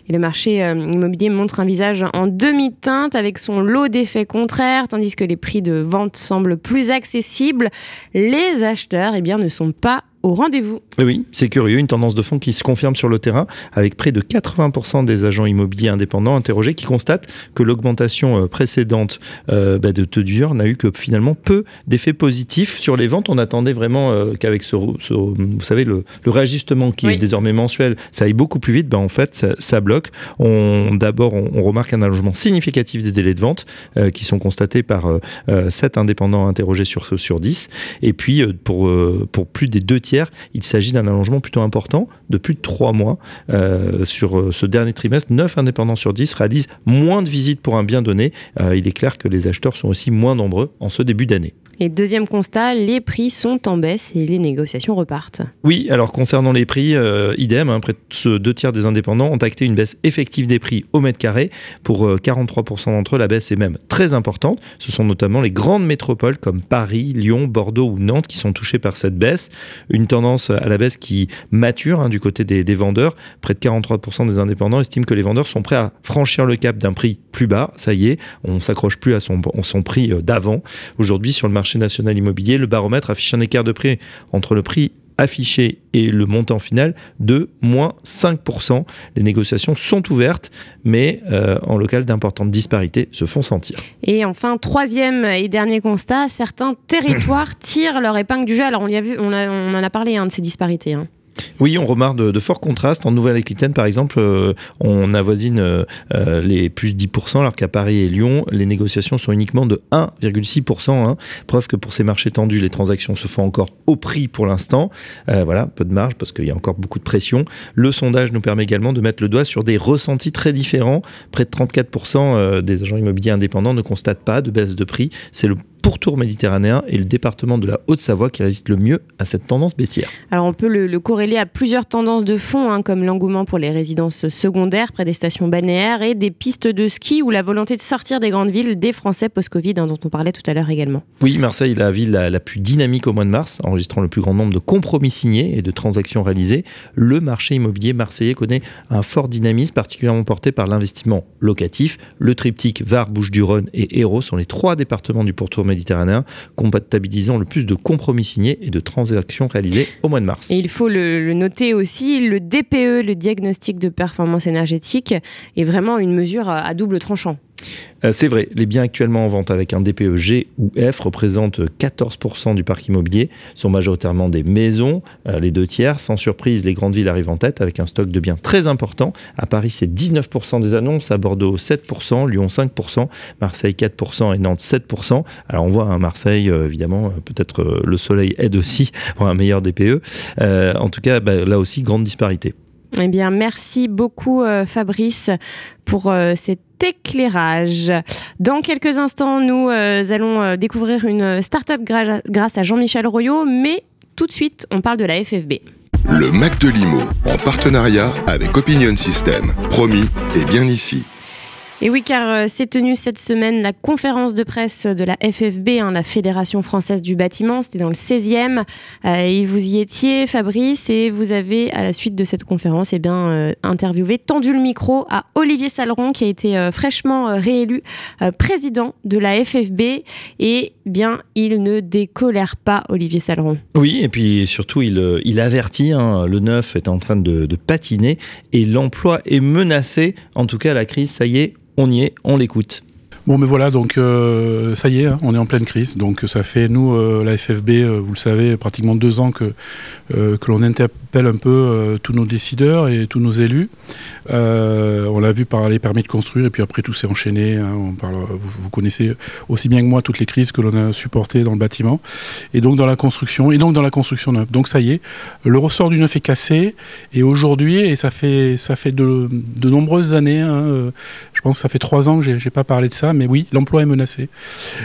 Et le marché euh, immobilier montre un visage en demi-teinte avec son lot d'effets contraires, tandis que les prix de vente semblent plus accessibles. Les acheteurs eh bien, ne sont pas au rendez-vous. Oui, c'est curieux, une tendance de fond qui se confirme sur le terrain, avec près de 80% des agents immobiliers indépendants interrogés qui constatent que l'augmentation euh, précédente euh, bah, de taux d'usure n'a eu que finalement peu d'effets positifs sur les ventes. On attendait vraiment euh, qu'avec ce, vous savez, le, réajustement qui est désormais mensuel, ça aille beaucoup plus vite. Ben, en fait, ça, bloque. On, d'abord, on, remarque un allongement significatif des délais de vente qui sont constatés par 7 indépendants interrogés sur, sur 10. Et puis, pour, pour plus des deux tiers il s'agit d'un allongement plutôt important de plus de trois mois. Euh, sur euh, ce dernier trimestre, 9 indépendants sur 10 réalisent moins de visites pour un bien donné. Euh, il est clair que les acheteurs sont aussi moins nombreux en ce début d'année. Et deuxième constat, les prix sont en baisse et les négociations repartent. Oui, alors concernant les prix, idem, hein, près de deux tiers des indépendants ont acté une baisse effective des prix au mètre carré. Pour 43% d'entre eux, la baisse est même très importante. Ce sont notamment les grandes métropoles comme Paris, Lyon, Bordeaux ou Nantes qui sont touchées par cette baisse. Une tendance à la baisse qui mature hein, du côté des, vendeurs. Près de 43% des indépendants estiment que les vendeurs sont prêts à franchir le cap d'un prix plus bas. Ça y est, on s'accroche plus à son, son prix euh, d'avant. Aujourd'hui, sur le marché national immobilier, le baromètre affiche un écart de prix entre le prix affiché et le montant final de moins 5%. Les négociations sont ouvertes, mais euh, en local, d'importantes disparités se font sentir. Et enfin, troisième et dernier constat, certains territoires tirent leur épingle du jeu. Alors on, y a vu, on, on en a parlé hein, de ces disparités. Hein. Oui, on remarque de, forts contrastes. En Nouvelle-Aquitaine, par exemple, euh, on avoisine euh, euh, les plus 10%, alors qu'à Paris et Lyon, les négociations sont uniquement de 1,6%. Hein. Preuve que pour ces marchés tendus, les transactions se font encore au prix pour l'instant. voilà, peu de marge parce qu'il y a encore beaucoup de pression. Le sondage nous permet également de mettre le doigt sur des ressentis très différents. Près de 34% des agents immobiliers indépendants ne constatent pas de baisse de prix. C'est le pourtour méditerranéen et le département de la Haute-Savoie qui résiste le mieux à cette tendance baissière. Alors on peut le, corréler à plusieurs tendances de fond, hein, comme l'engouement pour les résidences secondaires près des stations balnéaires et des pistes de ski ou la volonté de sortir des grandes villes des Français post-Covid, hein, dont on parlait tout à l'heure également. Oui, Marseille est la ville la, plus dynamique au mois de mars, enregistrant le plus grand nombre de compromis signés et de transactions réalisées. Le marché immobilier marseillais connaît un fort dynamisme, particulièrement porté par l'investissement locatif. Le triptyque Var, Bouches-du-Rhône et Hérault sont les trois départements du pourtour méditerranéen, comptabilisant le plus de compromis signés et de transactions réalisées au mois de mars. Et il faut le, noter aussi, le DPE, le diagnostic de performance énergétique, est vraiment une mesure à double tranchant. Euh, c'est vrai, les biens actuellement en vente avec un DPE G ou F représentent 14% du parc immobilier, sont majoritairement des maisons, euh, les deux tiers. Sans surprise, les grandes villes arrivent en tête avec un stock de biens très important. À Paris, c'est 19% des annonces, à Bordeaux 7%, Lyon 5%, Marseille 4% et Nantes 7%. Alors on voit à hein, Marseille, euh, évidemment, peut-être le soleil aide aussi pour un meilleur DPE. en tout cas, bah, là aussi, grande disparité. Eh bien, merci beaucoup Fabrice pour cet éclairage. Dans quelques instants, nous euh, allons euh, découvrir une start-up grâce à Jean-Michel Royot, mais tout de suite, on parle de la FFB. Le Mac de Limo, en partenariat avec Opinion System. Promis, et bien ici. Et oui, car euh, s'est tenue cette semaine la conférence de presse de la FFB, hein, la Fédération française du bâtiment. C'était dans le 16e. Euh, et vous y étiez, Fabrice, et vous avez, à la suite de cette conférence, eh bien, euh, interviewé, tendu le micro à Olivier Saleron, qui a été fraîchement réélu président de la FFB. Et bien, il ne décolère pas, Olivier Saleron. Oui, et puis surtout, il, avertit, hein, le neuf est en train de patiner et l'emploi est menacé. En tout cas, la crise, ça y est, on y est, on l'écoute. Bon, mais voilà, donc euh, ça y est, hein, on est en pleine crise. Donc ça fait, nous, euh, la FFB, euh, vous le savez, pratiquement deux ans que, que l'on interpelle un peu tous nos décideurs et tous nos élus. on l'a vu par les permis de construire et puis après tout s'est enchaîné. Hein, vous, connaissez aussi bien que moi toutes les crises que l'on a supportées dans le bâtiment et donc dans la construction et donc dans la construction neuve. Donc ça y est, le ressort du neuf est cassé et aujourd'hui, et ça fait, ça fait de, de nombreuses années, hein, je pense que ça fait trois ans que j'ai pas parlé de ça, mais oui, l'emploi est menacé.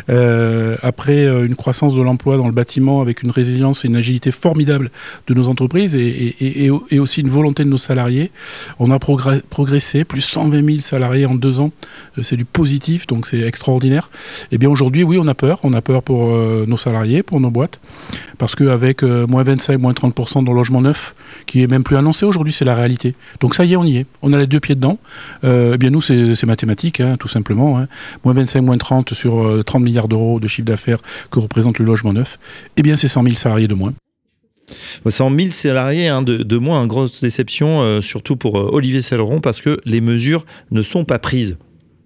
Euh, après euh, une croissance de l'emploi dans le bâtiment avec une résilience et une agilité formidable de nos entreprises et, aussi une volonté de nos salariés, on a progressé, plus 120 000 salariés en deux ans, euh, c'est du positif, donc c'est extraordinaire. Et eh bien aujourd'hui, oui, on a peur, on a peur pour nos salariés, pour nos boîtes, parce qu'avec moins 25, moins 30% dans le logement neuf, qui est même plus annoncé aujourd'hui, c'est la réalité. Donc ça y est, on y est, on a les deux pieds dedans. eh bien nous, c'est mathématique, hein, tout simplement. Hein moins 25, moins 30 sur 30 euh, milliards d'euros de chiffre d'affaires que représente le logement neuf, eh bien c'est 100 000 salariés de moins. 100 000 salariés hein, de, moins, une grosse déception, euh, surtout pour euh, Olivier Céleron, parce que les mesures ne sont pas prises.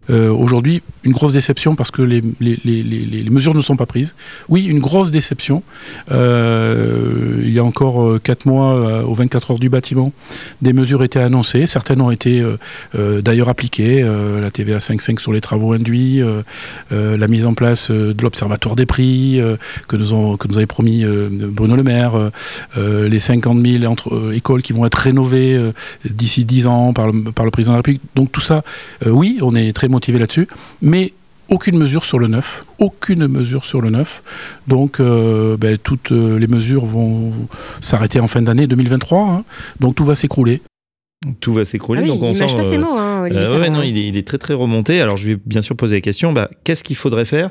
Aujourd'hui, une grosse déception parce que les, mesures ne sont pas prises. Oui, une grosse déception. Euh, il y a encore 4 euh, mois, euh, aux 24 heures du bâtiment, des mesures étaient annoncées. Certaines ont été d'ailleurs appliquées. la TVA 5.5 sur les travaux induits, la mise en place de l'Observatoire des prix que, nous ont, que nous avait promis Bruno Le Maire, les 50 000 entre, écoles qui vont être rénovées d'ici 10 ans par le, par le président de la République. Donc tout ça, oui, on est très motivé là-dessus mais aucune mesure sur le neuf, aucune mesure sur le neuf. Donc, euh, ben, toutes euh, les mesures vont s'arrêter en fin d'année 2023. Hein. Donc, tout va s'écrouler. Tout va s'écrouler. Ah donc on il mâche pas ses mots, hein, euh, non, il, est, il, est, très très remonté. Alors je vais bien sûr poser la question, bah, qu'est-ce qu'il faudrait faire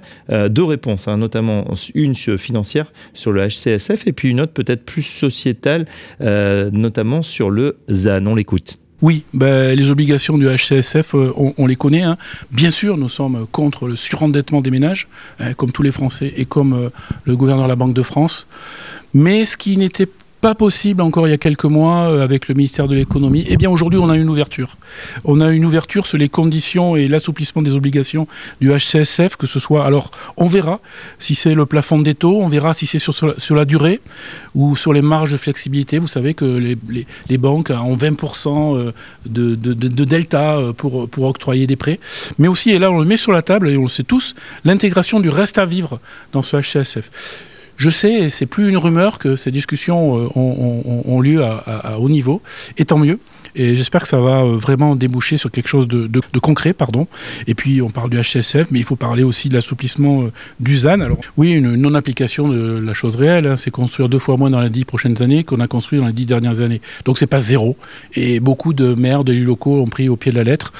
Deux réponses, hein, notamment une financière sur le HCSF et puis une autre peut-être plus sociétale, notamment sur le ZAN. On l'écoute. Oui, ben, les obligations du HCSF, euh, on, les connaît. Hein. Bien sûr, nous sommes contre le surendettement des ménages, hein, comme tous les Français et comme euh, le gouverneur de la Banque de France. Mais ce qui n'était pas possible encore il y a quelques mois euh, avec le ministère de l'économie, eh bien aujourd'hui on a une ouverture. On a une ouverture sur les conditions et l'assouplissement des obligations du HCSF, que ce soit, alors on verra si c'est le plafond des taux, on verra si c'est sur, sur, la durée ou sur les marges de flexibilité. Vous savez que les, les, banques ont 20% euh, de, de, de, delta euh, pour, pour octroyer des prêts. Mais aussi, et là on le met sur la table et on le sait tous, l'intégration du reste à vivre dans ce HCSF. Je sais, et c'est plus une rumeur, que ces discussions euh, ont, lieu à, haut niveau, et tant mieux. Et j'espère que ça va euh, vraiment déboucher sur quelque chose de, concret. Pardon. Et puis, on parle du HCSF, mais il faut parler aussi de l'assouplissement euh, du ZAN. Alors, oui, une non-application de la chose réelle, hein, c'est construire deux fois moins dans les dix prochaines années qu'on a construit dans les dix dernières années. Donc, c'est pas zéro. Et beaucoup de maires, d'élus locaux ont pris au pied de la lettre.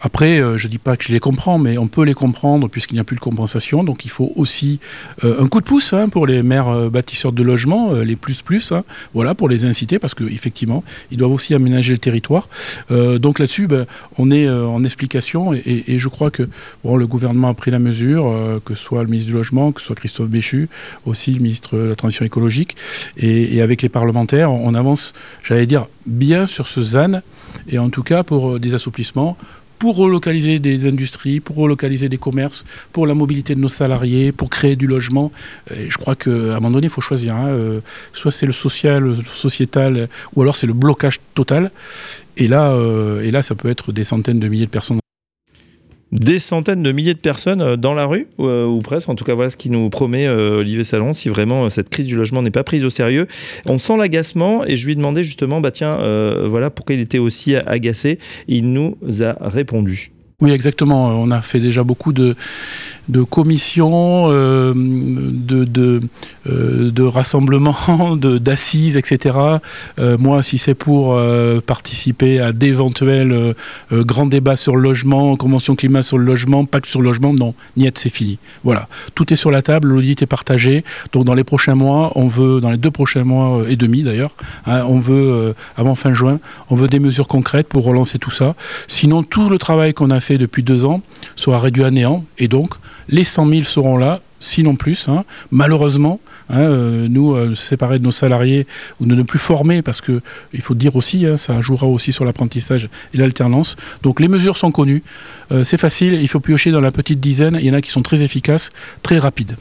Après, euh, je dis pas que je les comprends, mais on peut les comprendre puisqu'il n'y a plus de compensation. Donc, il faut aussi un coup de pouce hein, pour les maires bâtisseurs de logements, les plus plus, hein, voilà, pour les inciter parce qu'effectivement, ils doivent aussi aménager le territoire. Euh, donc là-dessus, ben, on est euh, en explication et, je crois que le gouvernement a pris la mesure, euh, que ce soit le ministre du Logement, que ce soit Christophe Béchu, aussi le ministre de la Transition écologique, et avec les parlementaires, on avance, j'allais dire, bien sur ce ZAN, et en tout cas pour des assouplissements pour relocaliser des industries, pour relocaliser des commerces, pour la mobilité de nos salariés, pour créer du logement. Je crois qu'à un moment donné, il faut choisir. Hein. Euh, soit c'est le social, le sociétal, ou alors c'est le blocage total. Et là, euh, et là, ça peut être des centaines de milliers de personnes des centaines de milliers de personnes euh, dans la rue, ou, euh, ou presque. En tout cas, voilà ce qui nous promet euh, Olivier Salon, si vraiment euh, cette crise du logement n'est pas prise au sérieux. On sent l'agacement et je lui ai demandé justement, bah tiens, voilà pourquoi il était aussi agacé. Il nous a répondu. Oui, exactement. On a fait déjà beaucoup de, commissions, euh, euh, de rassemblements, d'assises, etc. Euh, moi, si c'est pour participer à d'éventuels grands débats sur le logement, convention climat sur le logement, pacte sur le logement, non, niet, c'est fini. Voilà, tout est sur la table, l'audit est partagé. Donc, dans les prochains mois, on veut, dans les deux prochains mois et demi d'ailleurs, hein, on veut, avant fin juin, on veut des mesures concrètes pour relancer tout ça. Sinon, tout le travail qu'on a fait depuis deux ans soit réduit à néant. Et donc, les 100 000 seront là, sinon plus. Hein. Malheureusement, hein, euh, nous, euh, séparer de nos salariés ou de ne plus former, parce que il faut dire aussi, hein, ça jouera aussi sur l'apprentissage et l'alternance. Donc les mesures sont connues, euh, c'est facile, il faut piocher dans la petite dizaine, il y en a qui sont très efficaces, très rapides.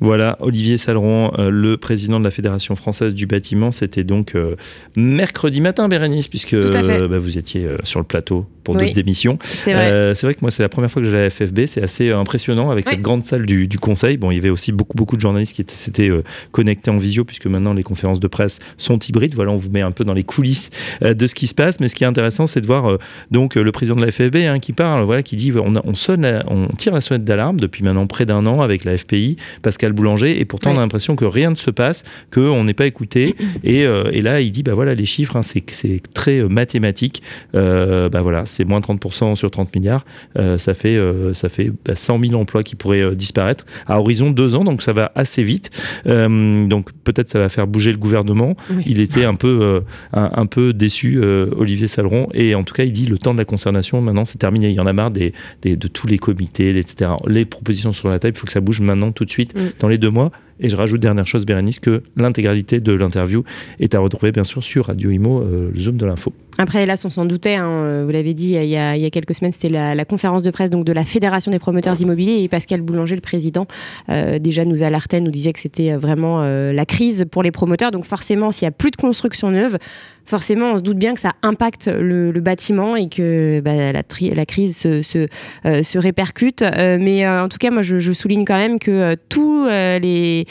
Voilà, Olivier Saleron, euh, le président de la Fédération française du bâtiment. C'était donc euh, mercredi matin, Bérénice, puisque euh, bah, vous étiez sur le plateau pour oui, d'autres émissions. C'est vrai. c'est vrai que moi, c'est la première fois que j'ai la FFB. C'est assez impressionnant avec oui. cette grande salle du, du, Conseil. Bon, il y avait aussi beaucoup, beaucoup de journalistes qui s'étaient connectés en visio, puisque maintenant les conférences de presse sont hybrides. Voilà, on vous met un peu dans les coulisses de ce qui se passe. Mais ce qui est intéressant, c'est de voir donc le président de la FFB hein, qui parle, voilà, qui dit on, a, on sonne, la, on tire la sonnette d'alarme depuis maintenant près d'un an avec la FPI Pascal Boulanger, et pourtant on a l'impression que rien ne se passe, qu'on n'est pas écouté. Et, euh, et, là, il dit, bah voilà, les chiffres, hein, c'est très euh, mathématique. Euh, bah voilà, c'est moins 30% sur 30 milliards. Euh, ça fait, ça fait bah, 100 000 emplois qui pourraient disparaître à horizon de deux ans, donc ça va assez vite. donc peut-être ça va faire bouger le gouvernement. Oui. Il était un peu, un, un, peu déçu, Olivier Saleron, et en tout cas, il dit le temps de la concertation, maintenant c'est terminé. Il y en a marre des, des, de tous les comités, etc. Les propositions sur la table, il faut que ça bouge maintenant tout de suite mm. dans les deux mois. Et je rajoute dernière chose, Bérénice, que l'intégralité de l'interview est à retrouver bien sûr sur Radio Imo, euh, le Zoom de l'info. Après, hélas, on s'en doutait, hein, euh, vous l'avez dit, il y, a, y, quelques semaines, c'était la, conférence de presse donc, de la Fédération des promoteurs immobiliers et Pascal Boulanger, le président, euh, déjà nous alertait, nous disait que c'était vraiment euh, la crise pour les promoteurs. Donc forcément, s'il n'y a plus de construction neuve, forcément, on se doute bien que ça impacte le, bâtiment et que bah, la, crise se, répercute. Mais en tout cas, moi, je, souligne quand même que tous, les,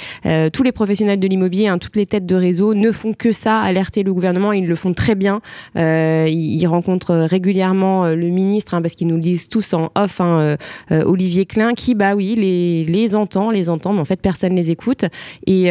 tous les professionnels de l'immobilier, hein, toutes les têtes de réseau ne font que ça, alerter le gouvernement. Ils le font très bien. Ils rencontrent régulièrement le ministre, hein, parce qu'ils nous le disent tous en off, hein, Olivier Klein, qui, bah oui, les, les entend, les entend, mais en fait, personne ne les écoute. Et,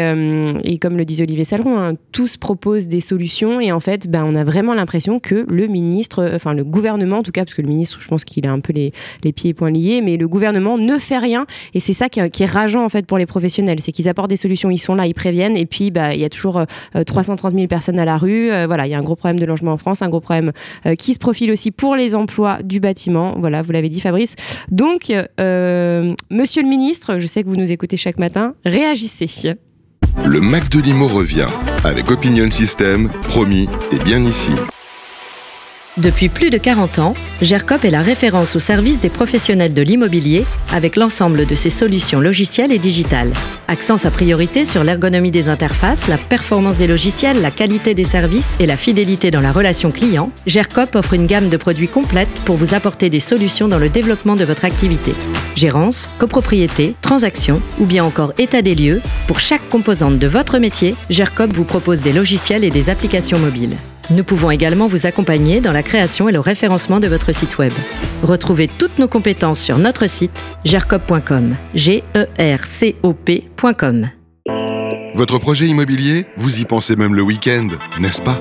et comme le disait Olivier Saleron, tous proposent des solutions et en fait, ben, on a vraiment l'impression que le ministre, enfin le gouvernement en tout cas, parce que le ministre, je pense qu'il a un peu les, les, pieds et poings liés, mais le gouvernement ne fait rien. Et c'est ça qui, est rageant en fait pour les professionnels, c'est qu'ils apportent des solutions, ils sont là, ils préviennent, et puis bah, il y a toujours euh, 330 000 personnes à la rue. Euh, voilà, il y a un gros problème de logement en France, un gros problème euh, qui se profile aussi pour les emplois du bâtiment. Voilà, vous l'avez dit, Fabrice. Donc, euh, Monsieur le ministre, je sais que vous nous écoutez chaque matin, réagissez. Le Mac de Limo revient avec Opinion System, promis et bien ici. Depuis plus de 40 ans, GERCOP est la référence au service des professionnels de l'immobilier avec l'ensemble de ses solutions logicielles et digitales. Accent sa priorité sur l'ergonomie des interfaces, la performance des logiciels, la qualité des services et la fidélité dans la relation client, GERCOP offre une gamme de produits complète pour vous apporter des solutions dans le développement de votre activité. Gérance, copropriété, transaction ou bien encore état des lieux, pour chaque composante de votre métier, GERCOP vous propose des logiciels et des applications mobiles. Nous pouvons également vous accompagner dans la création et le référencement de votre site web. Retrouvez toutes nos compétences sur notre site gercop.com. Votre projet immobilier Vous y pensez même le week-end, n'est-ce pas?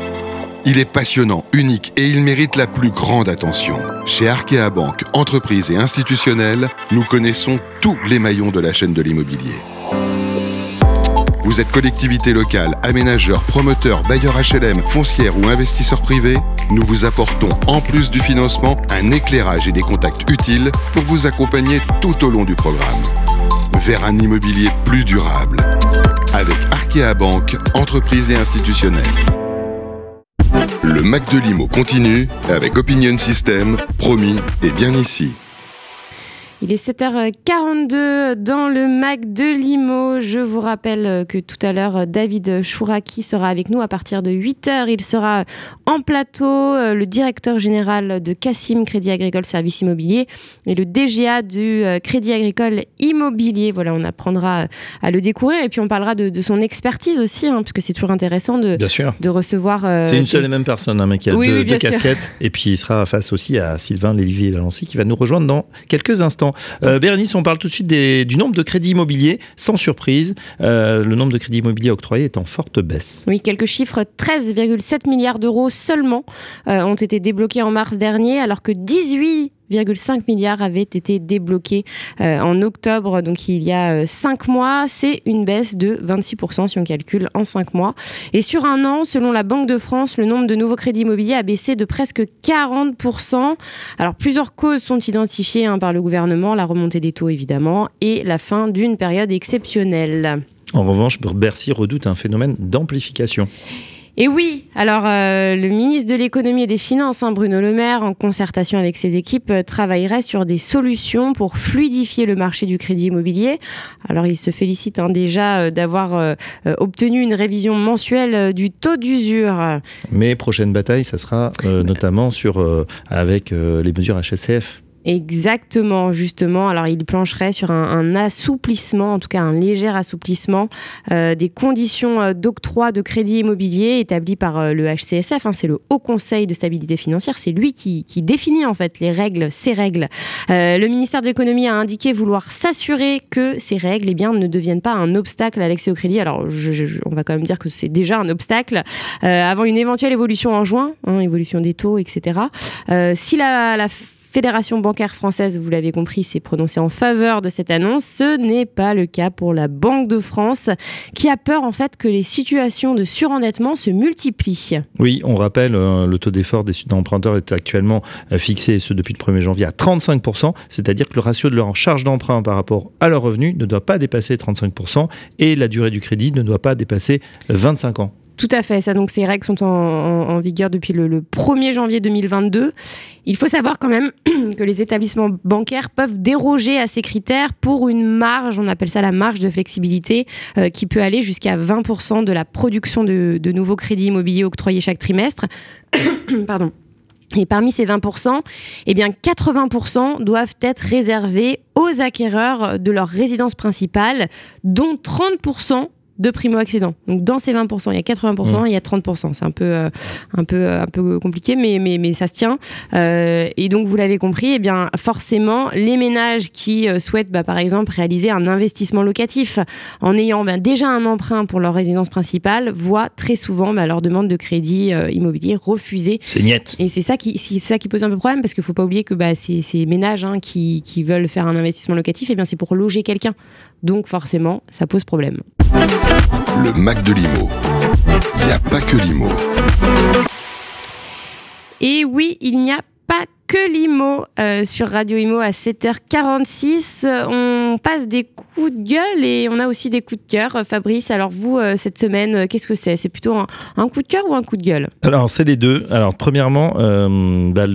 Il est passionnant, unique et il mérite la plus grande attention. Chez Arkea Banque, entreprise et institutionnelle, nous connaissons tous les maillons de la chaîne de l'immobilier. Vous êtes collectivité locale, aménageur, promoteur, bailleur HLM, foncière ou investisseur privé Nous vous apportons, en plus du financement, un éclairage et des contacts utiles pour vous accompagner tout au long du programme. Vers un immobilier plus durable. Avec Arkea Banque, entreprise et institutionnelle. Le Mac de Limo continue avec Opinion System, promis et bien ici. Il est 7h42 dans le Mac de Limo. Je vous rappelle que tout à l'heure, David Chouraki sera avec nous à partir de 8h. Il sera en plateau, euh, le directeur général de Cassim Crédit Agricole Service Immobilier et le DGA du euh, Crédit Agricole Immobilier. Voilà, on apprendra à le découvrir et puis on parlera de, de son expertise aussi, hein, parce que c'est toujours intéressant de, Bien sûr. de recevoir. euh, C'est une seule et même personne, un mec qui a Oui, deux, oui, casquettes. Et puis il sera face aussi à Sylvain Lévy Lalancy qui va nous rejoindre dans quelques instants. Euh, Bérénice, on parle tout de suite du nombre de crédits immobiliers. Sans surprise, euh, le nombre de crédits immobiliers octroyés est en forte baisse. Oui, quelques chiffres. 13,7 milliards d'euros seulement euh, ont été débloqués en mars dernier, alors que 18,5 milliards avaient été débloqués euh, en octobre, donc il y a 5 mois. C'est une baisse de 26% si on calcule en 5 mois. Et sur un an, selon la Banque de France, le nombre de nouveaux crédits immobiliers a baissé de presque 40%. Alors plusieurs causes sont identifiées hein, par le gouvernement, la remontée des taux évidemment, et la fin d'une période exceptionnelle. En revanche, Bercy redoute un phénomène d'amplification. Et oui, alors euh, le ministre de l'économie et des finances, hein, Bruno Le Maire, en concertation avec ses équipes, euh, travaillerait sur des solutions pour fluidifier le marché du crédit immobilier. Alors il se félicite hein, déjà euh, d'avoir obtenu une révision mensuelle du taux d'usure. Mais prochaine bataille, ça sera notamment avec les mesures HSCF. Exactement, justement. Alors, il plancherait sur un, assouplissement, en tout cas un léger assouplissement euh, des conditions euh, d'octroi de crédit immobilier établies par euh, le HCSF. hein, c'est le Haut Conseil de stabilité financière. C'est lui qui, définit en fait les règles, ces règles. Le ministère de l'économie a indiqué vouloir s'assurer que ces règles, eh bien, ne deviennent pas un obstacle à l'accès au crédit. Alors, on va quand même dire que c'est déjà un obstacle avant une éventuelle évolution en juin, hein, évolution des taux, etc. Si la Fédération bancaire française, vous l'avez compris, s'est prononcée en faveur de cette annonce. Ce n'est pas le cas pour la Banque de France, qui a peur en fait que les situations de surendettement se multiplient. Oui, on rappelle, euh, le taux d'effort des emprunteurs est actuellement euh, fixé, ce depuis le 1er janvier, à 35%, c'est-à-dire que le ratio de leur charge d'emprunt par rapport à leurs revenus ne doit pas dépasser 35% et la durée du crédit ne doit pas dépasser 25 ans. Tout à fait, donc ces règles sont en vigueur depuis le, le 1er janvier 2022. Il faut savoir quand même que les établissements bancaires peuvent déroger à ces critères pour une marge, on appelle ça la marge de flexibilité, euh, qui peut aller jusqu'à 20% de la production de, de nouveaux crédits immobiliers octroyés chaque trimestre. Pardon. Et parmi ces 20%, eh bien 80% doivent être réservés aux acquéreurs de leur résidence principale, dont 30% de primo-accédants. Donc dans ces 20%, il y a 80%, Mmh. il y a 30%. C'est un peu, euh, un peu, euh, un peu compliqué, mais, mais, mais ça se tient. Euh, et donc vous l'avez compris, eh bien forcément, les ménages qui euh, souhaitent, bah, par exemple, réaliser un investissement locatif en ayant bah, déjà un emprunt pour leur résidence principale, voient très souvent bah, leur demande de crédit euh, immobilier refusée. C'est niette. Et c'est ça qui, c'est ça qui pose un peu problème parce qu'il faut pas oublier que bah, ces, ces ménages hein, qui, qui veulent faire un investissement locatif, eh bien c'est pour loger quelqu'un. Donc forcément, ça pose problème. Le Mac de l'IMO. Il n'y a pas que l'IMO. Et oui, il n'y a pas que l'IMO euh, sur Radio IMO à 7h46. Euh, On passe des coups de gueule et on a aussi des coups de cœur. Euh, Fabrice, alors vous, cette semaine, qu'est-ce que c'est? C'est plutôt un, coup de cœur ou un coup de gueule? Alors, c'est les deux. Alors, premièrement, bah,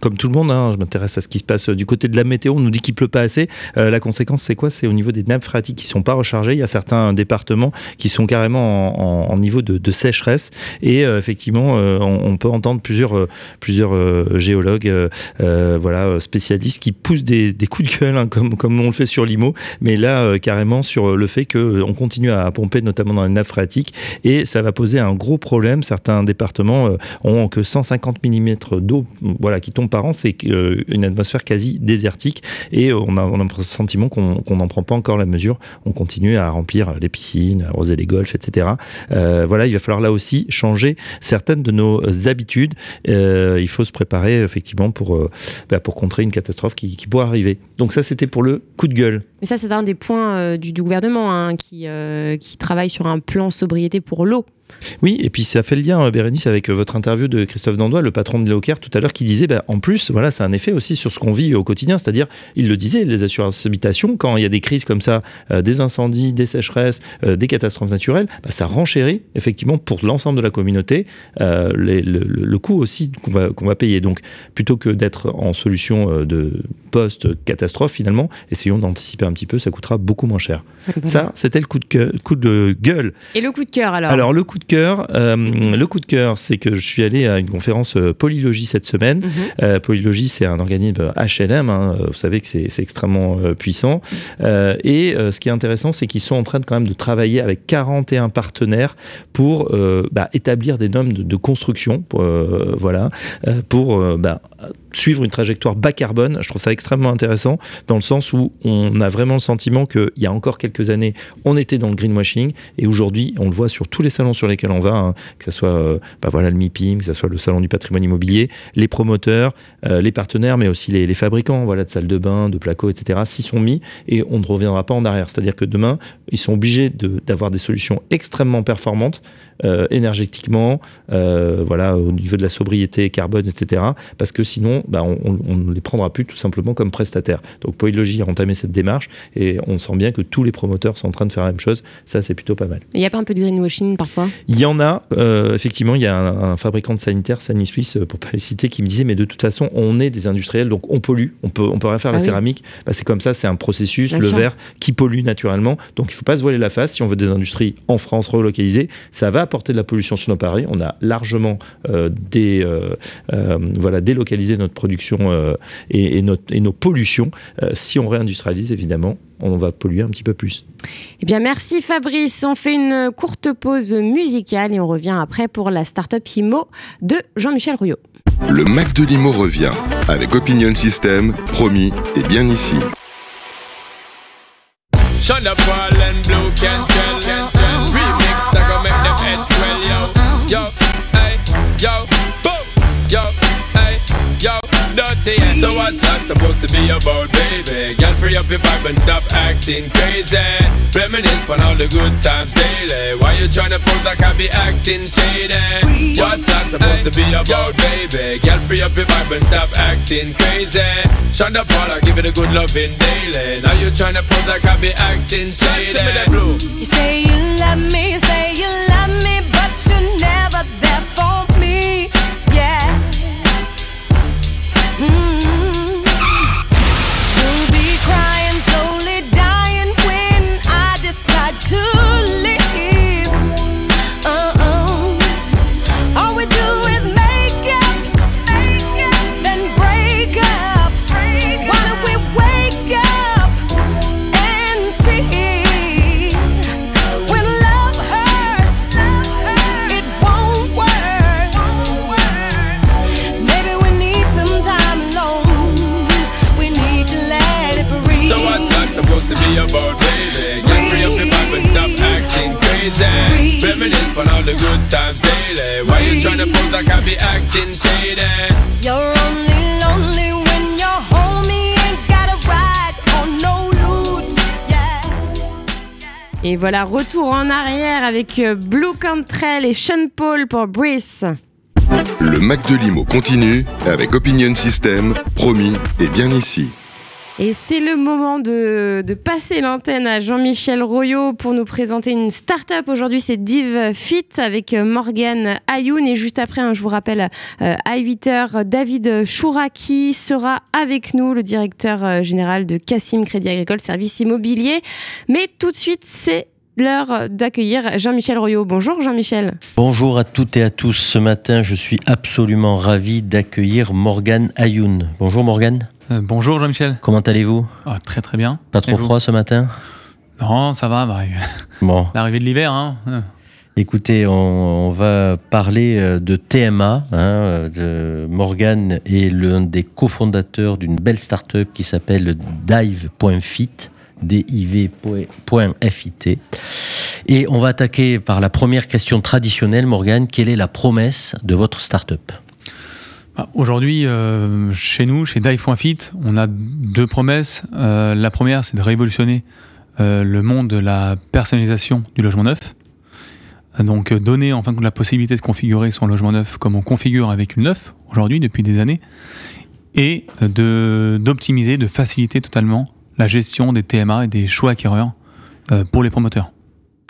comme tout le monde, hein, je m'intéresse à ce qui se passe du côté de la météo. On nous dit qu'il pleut pas assez. La conséquence, c'est quoi? C'est au niveau des nappes phréatiques qui sont pas rechargées. Il y a certains départements qui sont carrément en, niveau de, sécheresse. Et effectivement, on, on peut entendre plusieurs, plusieurs géologues, euh, euh, voilà, euh, spécialistes qui poussent des, coups de gueule, hein, comme, comme on le fait sur l'IMO, mais là, carrément sur le fait qu'on continue à pomper, notamment dans les nappes phréatiques, et ça va poser un gros problème. Certains départements ont que 150 mm d'eau voilà, qui tombe par an, c'est une atmosphère quasi désertique, et on a, on a le sentiment qu'on n'en prend pas encore la mesure. On continue à remplir les piscines, arroser les golfs, etc. voilà, il va falloir là aussi changer certaines de nos habitudes. il faut se préparer effectivement pour, bah, pour contrer une catastrophe qui, qui pourrait arriver. Donc ça, c'était pour le coup de gueule. Mais ça, c'est un des points euh, du, gouvernement hein, qui, euh, qui travaille sur un plan sobriété pour l'eau. Oui, et puis ça fait le lien, euh, Bérénice, avec euh, votre interview de Christophe Dandois, le patron de Leocare, tout à l'heure, qui disait, bah, en plus, voilà, c'est un effet aussi sur ce qu'on vit au quotidien, c'est-à-dire, il le disait, les assurances habitation, quand il y a des crises comme ça, euh, des incendies, des sécheresses, des catastrophes naturelles, bah, ça renchérit, effectivement, pour l'ensemble de la communauté, le, coût aussi qu'on va, qu'on va payer. Donc, plutôt que d'être en solution de post-catastrophe, finalement, essayons d'anticiper un petit peu, ça coûtera beaucoup moins cher. Ça, c'était le coup de, coup de gueule. Et le coup de cœur, alors? Alors, le coup de cœur, euh, le coup de cœur, c'est que je suis allé à une conférence euh, Polylogie cette semaine. Euh, Polylogie, c'est un organisme HLM, hein, vous savez que c'est extrêmement puissant. et ce qui est intéressant, c'est qu'ils sont en train de, quand même de travailler avec 41 partenaires pour bah, établir des normes de, construction, pour, voilà, pour bah, suivre une trajectoire bas carbone. Je trouve ça extrêmement intéressant dans le sens où on a vraiment le sentiment qu'il y a encore quelques années, on était dans le greenwashing et aujourd'hui, on le voit sur tous les salons sur lesquels on va, hein, que ce soit euh, bah voilà, le MIPIM, que ce soit le salon du patrimoine immobilier, les promoteurs, euh, les partenaires, mais aussi les, fabricants voilà, de salles de bain, de placos, etc., s'y sont mis et on ne reviendra pas en arrière. C'est-à-dire que demain, ils sont obligés d'avoir des solutions extrêmement performantes euh, énergétiquement, voilà, au niveau de la sobriété carbone, etc., parce que sinon, bah, on ne les prendra plus tout simplement comme prestataires. Donc Polylogie a entamé cette démarche et on sent bien que tous les promoteurs sont en train de faire la même chose. Ça, c'est plutôt pas mal. Il n'y a pas un peu de greenwashing parfois? Il y en a. Euh, effectivement, il y a un, fabricant de sanitaire, Sani Suisse, euh, pour pas les citer, qui me disait mais de toute façon, on est des industriels, donc on pollue. On peut, on peut rien faire. la ah céramique, bah, c'est comme ça, c'est un processus, le verre, qui pollue naturellement. Donc il faut pas se voiler la face. Si on veut des industries en France relocalisées, ça va apporter de la pollution sur nos paris. On a largement euh, des, voilà, délocalisé notre production euh, et, nos pollutions. Si on réindustrialise, évidemment, on va polluer un petit peu plus. Eh bien, merci Fabrice. On fait une courte pause musicale et on revient après pour la start-up IMO de Jean-Michel Rouillot. Le Mac de l'IMO revient avec Opinion System, promis et bien ici. Dirty. So what's that supposed to be about, baby? Girl, free up your vibe and stop acting crazy. Reminisce on all the good times daily. Why you tryna pose like I be acting shady? What's that supposed to be about, baby? Girl, free up your vibe and stop acting crazy. Shonda Paula, give it a good loving daily. Now you tryna pose like I be acting shady. You say you love me, say you love me, but you're Et voilà, retour en arrière avec euh, Blue Cantrell et Sean Paul pour Brice. Le Mac de Limo continue avec Opinion System, promis et bien ici. Et c'est le moment de, passer l'antenne à Jean-Michel Royot pour nous présenter une start-up. Aujourd'hui, c'est Div Fit avec Morgan Ayoun. Et juste après, hein, je vous rappelle, euh, à 8h, David Chouraki sera avec nous, le directeur euh, général de Cassim Crédit Agricole Service Immobilier. Mais tout de suite, c'est l'heure d'accueillir Jean-Michel Royot. Bonjour Jean-Michel. Bonjour à toutes et à tous. Ce matin, je suis absolument ravi d'accueillir Morgane Ayoun. Bonjour Morgane. Euh, bonjour Jean-Michel. Comment allez-vous? Ah, Très très bien. Pas trop froid ce matin? Non, ça va. bah, Bon. L'arrivée de l'hiver. Hein. Écoutez, on, on va parler euh, de TMA. Hein, euh, de Morgan est l'un des cofondateurs d'une belle start-up qui s'appelle Dive.fit. div.fit. Et on va attaquer par la première question traditionnelle. Morgan, quelle est la promesse de votre start-up? Bah, Aujourd'hui, euh, chez nous, chez Dive.fit, on a deux promesses. Euh, la première, c'est de révolutionner euh, le monde de la personnalisation du logement neuf. Donc, euh, donner en fin de compte la possibilité de configurer son logement neuf comme on configure avec une neuf aujourd'hui depuis des années, et d'optimiser, de faciliter totalement la gestion des TMA et des choix acquéreurs euh, pour les promoteurs,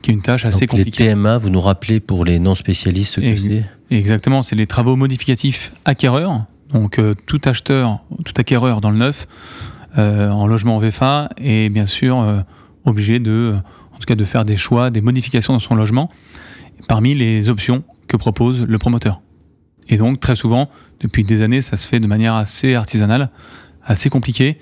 qui est une tâche assez Donc, Les compliquée. TMA, vous nous rappelez pour les non-spécialistes ce que c'est Exactement, c'est les travaux modificatifs acquéreurs. Donc euh, tout acheteur, tout acquéreur dans le neuf, euh, en logement VFA, est bien sûr euh, obligé de, en tout cas, de faire des choix, des modifications dans son logement, parmi les options que propose le promoteur. Et donc très souvent, depuis des années, ça se fait de manière assez artisanale, assez compliquée.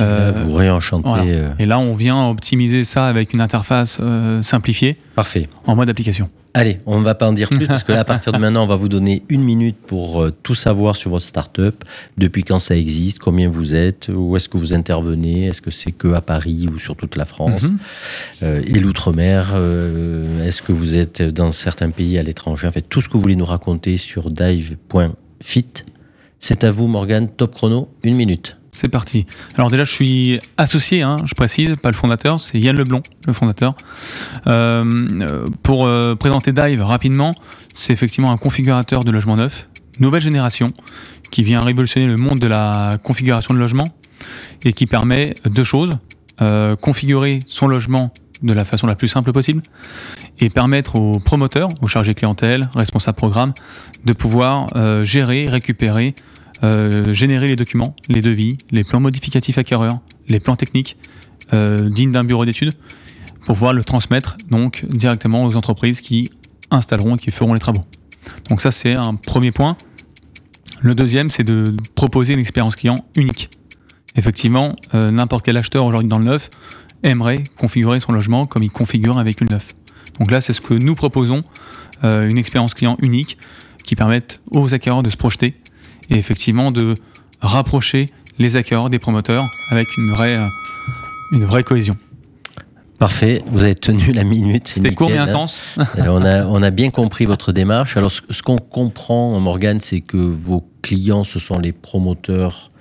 Euh, vous réenchantez. voilà. euh, Et là, on vient optimiser ça avec une interface euh, simplifiée Parfait. en mode application. Allez, on ne va pas en dire plus parce que là, à partir de maintenant, on va vous donner une minute pour tout savoir sur votre start-up, depuis quand ça existe, combien vous êtes, où est-ce que vous intervenez, est-ce que c'est que à Paris ou sur toute la France, Mhm. et l'outre-mer, est-ce que vous êtes dans certains pays à l'étranger, en fait, tout ce que vous voulez nous raconter sur dive.fit. C'est à vous, Morgane, top chrono, une minute. C'est parti. Alors déjà, je suis associé, hein, je précise, pas le fondateur, c'est Yann Leblon, le fondateur. Euh, euh, pour euh, présenter Dive rapidement, c'est effectivement un configurateur de logement neuf, nouvelle génération, qui vient révolutionner le monde de la configuration de logement et qui permet deux choses. Configurer son logement de la façon la plus simple possible et permettre aux promoteurs, aux chargés clientèle, responsables programme, de pouvoir gérer, récupérer générer les documents, les devis, les plans modificatifs acquéreurs, les plans techniques euh, dignes d'un bureau d'études, pour pouvoir le transmettre donc directement aux entreprises qui installeront et qui feront les travaux. Donc ça c'est un premier point. Le deuxième c'est de proposer une expérience client unique. Effectivement, euh, n'importe quel acheteur aujourd'hui dans le neuf aimerait configurer son logement comme il configure avec une neuf. Donc là c'est ce que nous proposons, euh, une expérience client unique qui permette aux acquéreurs de se projeter et effectivement de rapprocher les acquéreurs des promoteurs avec une vraie, euh, une vraie cohésion. Parfait, vous avez tenu la minute. C'était court mais hein. intense. Alors, on, a, on a bien compris votre démarche. Alors, ce, ce qu'on comprend, Morgane, c'est que vos clients, ce sont les promoteurs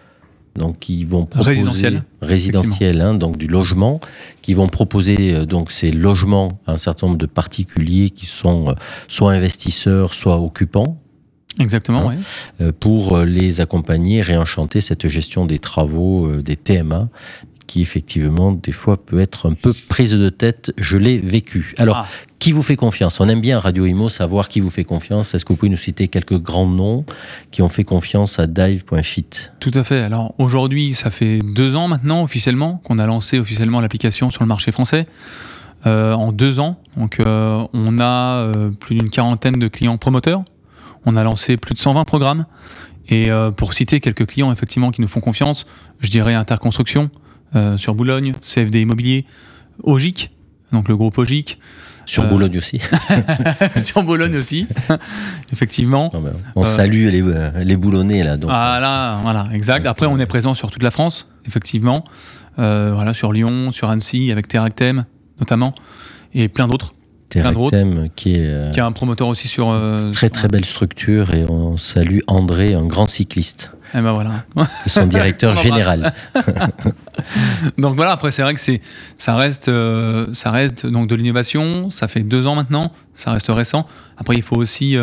donc, qui vont proposer Résidentiels, résidentiels, hein, donc du logement, qui vont proposer euh, donc ces logements à un certain nombre de particuliers qui sont euh, soit investisseurs, soit occupants, Exactement, Hein. oui. euh, pour euh, les accompagner, réenchanter cette gestion des travaux, euh, des TMA, qui effectivement, des fois, peut être un peu prise de tête. Je l'ai vécu. Alors, Ah. qui vous fait confiance? On aime bien Radio Imo savoir qui vous fait confiance. Est-ce que vous pouvez nous citer quelques grands noms qui ont fait confiance à dive.fit Tout à fait. Alors aujourd'hui, ça fait deux ans maintenant officiellement qu'on a lancé officiellement l'application sur le marché français. Euh, en deux ans, donc euh, on a euh, plus d'une quarantaine de clients promoteurs. On a lancé plus de 120 programmes. Et euh, pour citer quelques clients effectivement qui nous font confiance, je dirais Interconstruction euh, sur Boulogne, CFD Immobilier, Ogic, donc le groupe Ogic. Sur Euh, Boulogne aussi. sur Boulogne aussi, effectivement. Non, on Euh, salue les, les boulonnais là. Donc, Voilà, voilà, exact. Après, on est présent sur toute la France, effectivement. Voilà, sur Lyon, sur Annecy, avec Terractem, notamment, et plein d'autres. Terractem, qui est euh, Qui a un promoteur aussi sur. euh, très très belle structure et on salue André, un grand cycliste, Eh ben voilà. son directeur général. donc voilà, après, c'est vrai que c'est, ça reste, euh, ça reste donc de l'innovation. Ça fait deux ans maintenant, ça reste récent. Après, il faut aussi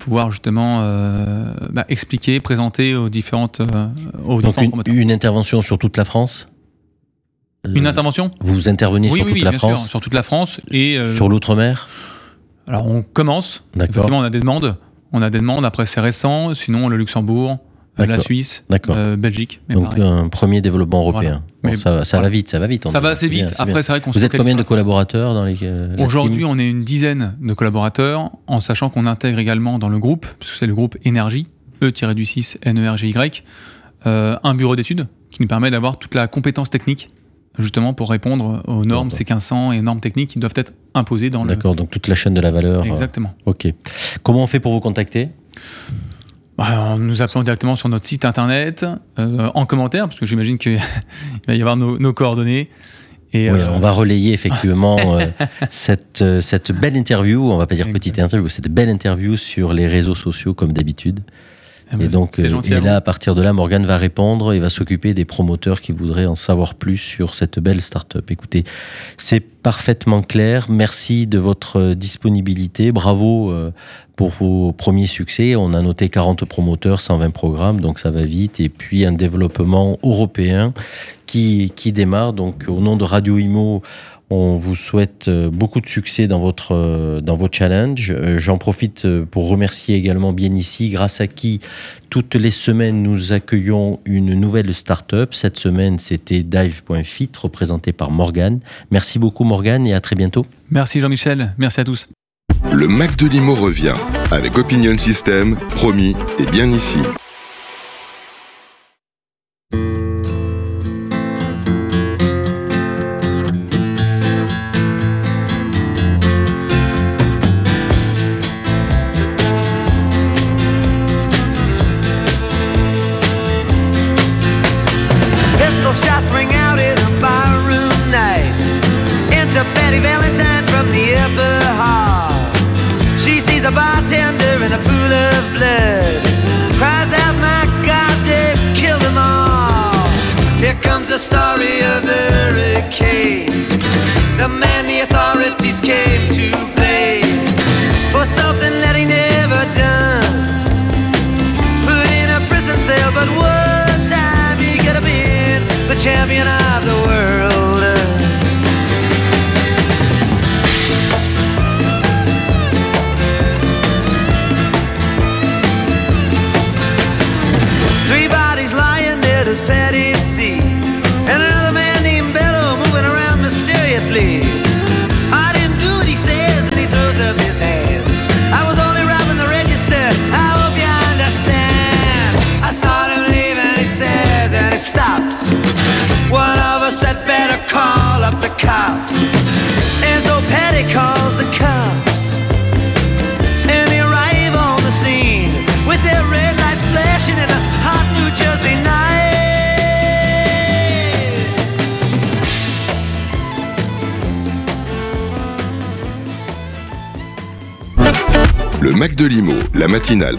pouvoir justement bah, expliquer, présenter aux différentes, aux Donc différents une, promoteurs. une intervention sur toute la France? Une Euh, intervention Vous intervenez Oui, sur oui, toute oui, la bien France sûr, sur toute la France et euh, Sur l'outre-mer Alors on commence. D'accord. Effectivement, on a des demandes. On a des demandes. Après, c'est récent. Sinon, le Luxembourg, euh, la. Suisse, euh, Belgique. Mais Donc pareil. un premier développement européen. Voilà. Bon, ça va- vite, ça va vite. Ça va assez bien, vite. Après, c'est vrai qu'on Vous êtes combien de collaborateurs dans les euh, Aujourd'hui, on est une dizaine de collaborateurs, en sachant qu'on intègre également dans le groupe, puisque c'est le groupe Énergie, E-du-6 NERGY, euh, un bureau d'études qui nous permet d'avoir toute la compétence technique justement pour répondre aux normes C1500 et normes techniques qui doivent être imposées dans le. D'accord, donc toute la chaîne de la valeur. euh, Exactement. ok. Comment on fait pour vous contacter? Bah, en nous appelant directement sur notre site internet, euh, en commentaire, parce que j'imagine qu'il va y avoir nos, nos coordonnées. Et, Oui, euh, on va relayer effectivement euh, cette, cette belle interview, on va pas dire petite interview, cette belle interview sur les réseaux sociaux comme d'habitude. Eh ben, Et donc, euh, et là, à partir de là, Morgane va répondre et va s'occuper des promoteurs qui voudraient en savoir plus sur cette belle start-up. Écoutez, c'est parfaitement clair. Merci de votre euh, disponibilité. Bravo euh, pour vos premiers succès. On a noté 40 promoteurs, 120 programmes, donc ça va vite. Et puis, un développement européen qui, qui démarre. Donc, au nom de Radio Imo, on vous souhaite euh, beaucoup de succès dans votre euh, dans vos challenges. Euh, J'en profite pour remercier également bien ici, grâce à qui toutes les semaines nous accueillons une nouvelle start-up. Cette semaine, c'était Dive.fit, représenté par Morgane. Merci beaucoup Morgane et à très bientôt. Merci Jean-Michel, merci à tous. Le Mac de Limo revient avec Opinion System, promis et bien ici.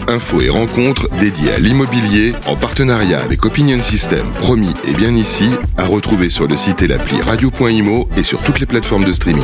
Info et rencontre dédiée à l'immobilier en partenariat avec Opinion System, promis et bien ici, à retrouver sur le site et l'appli radio.imo et sur toutes les plateformes de streaming.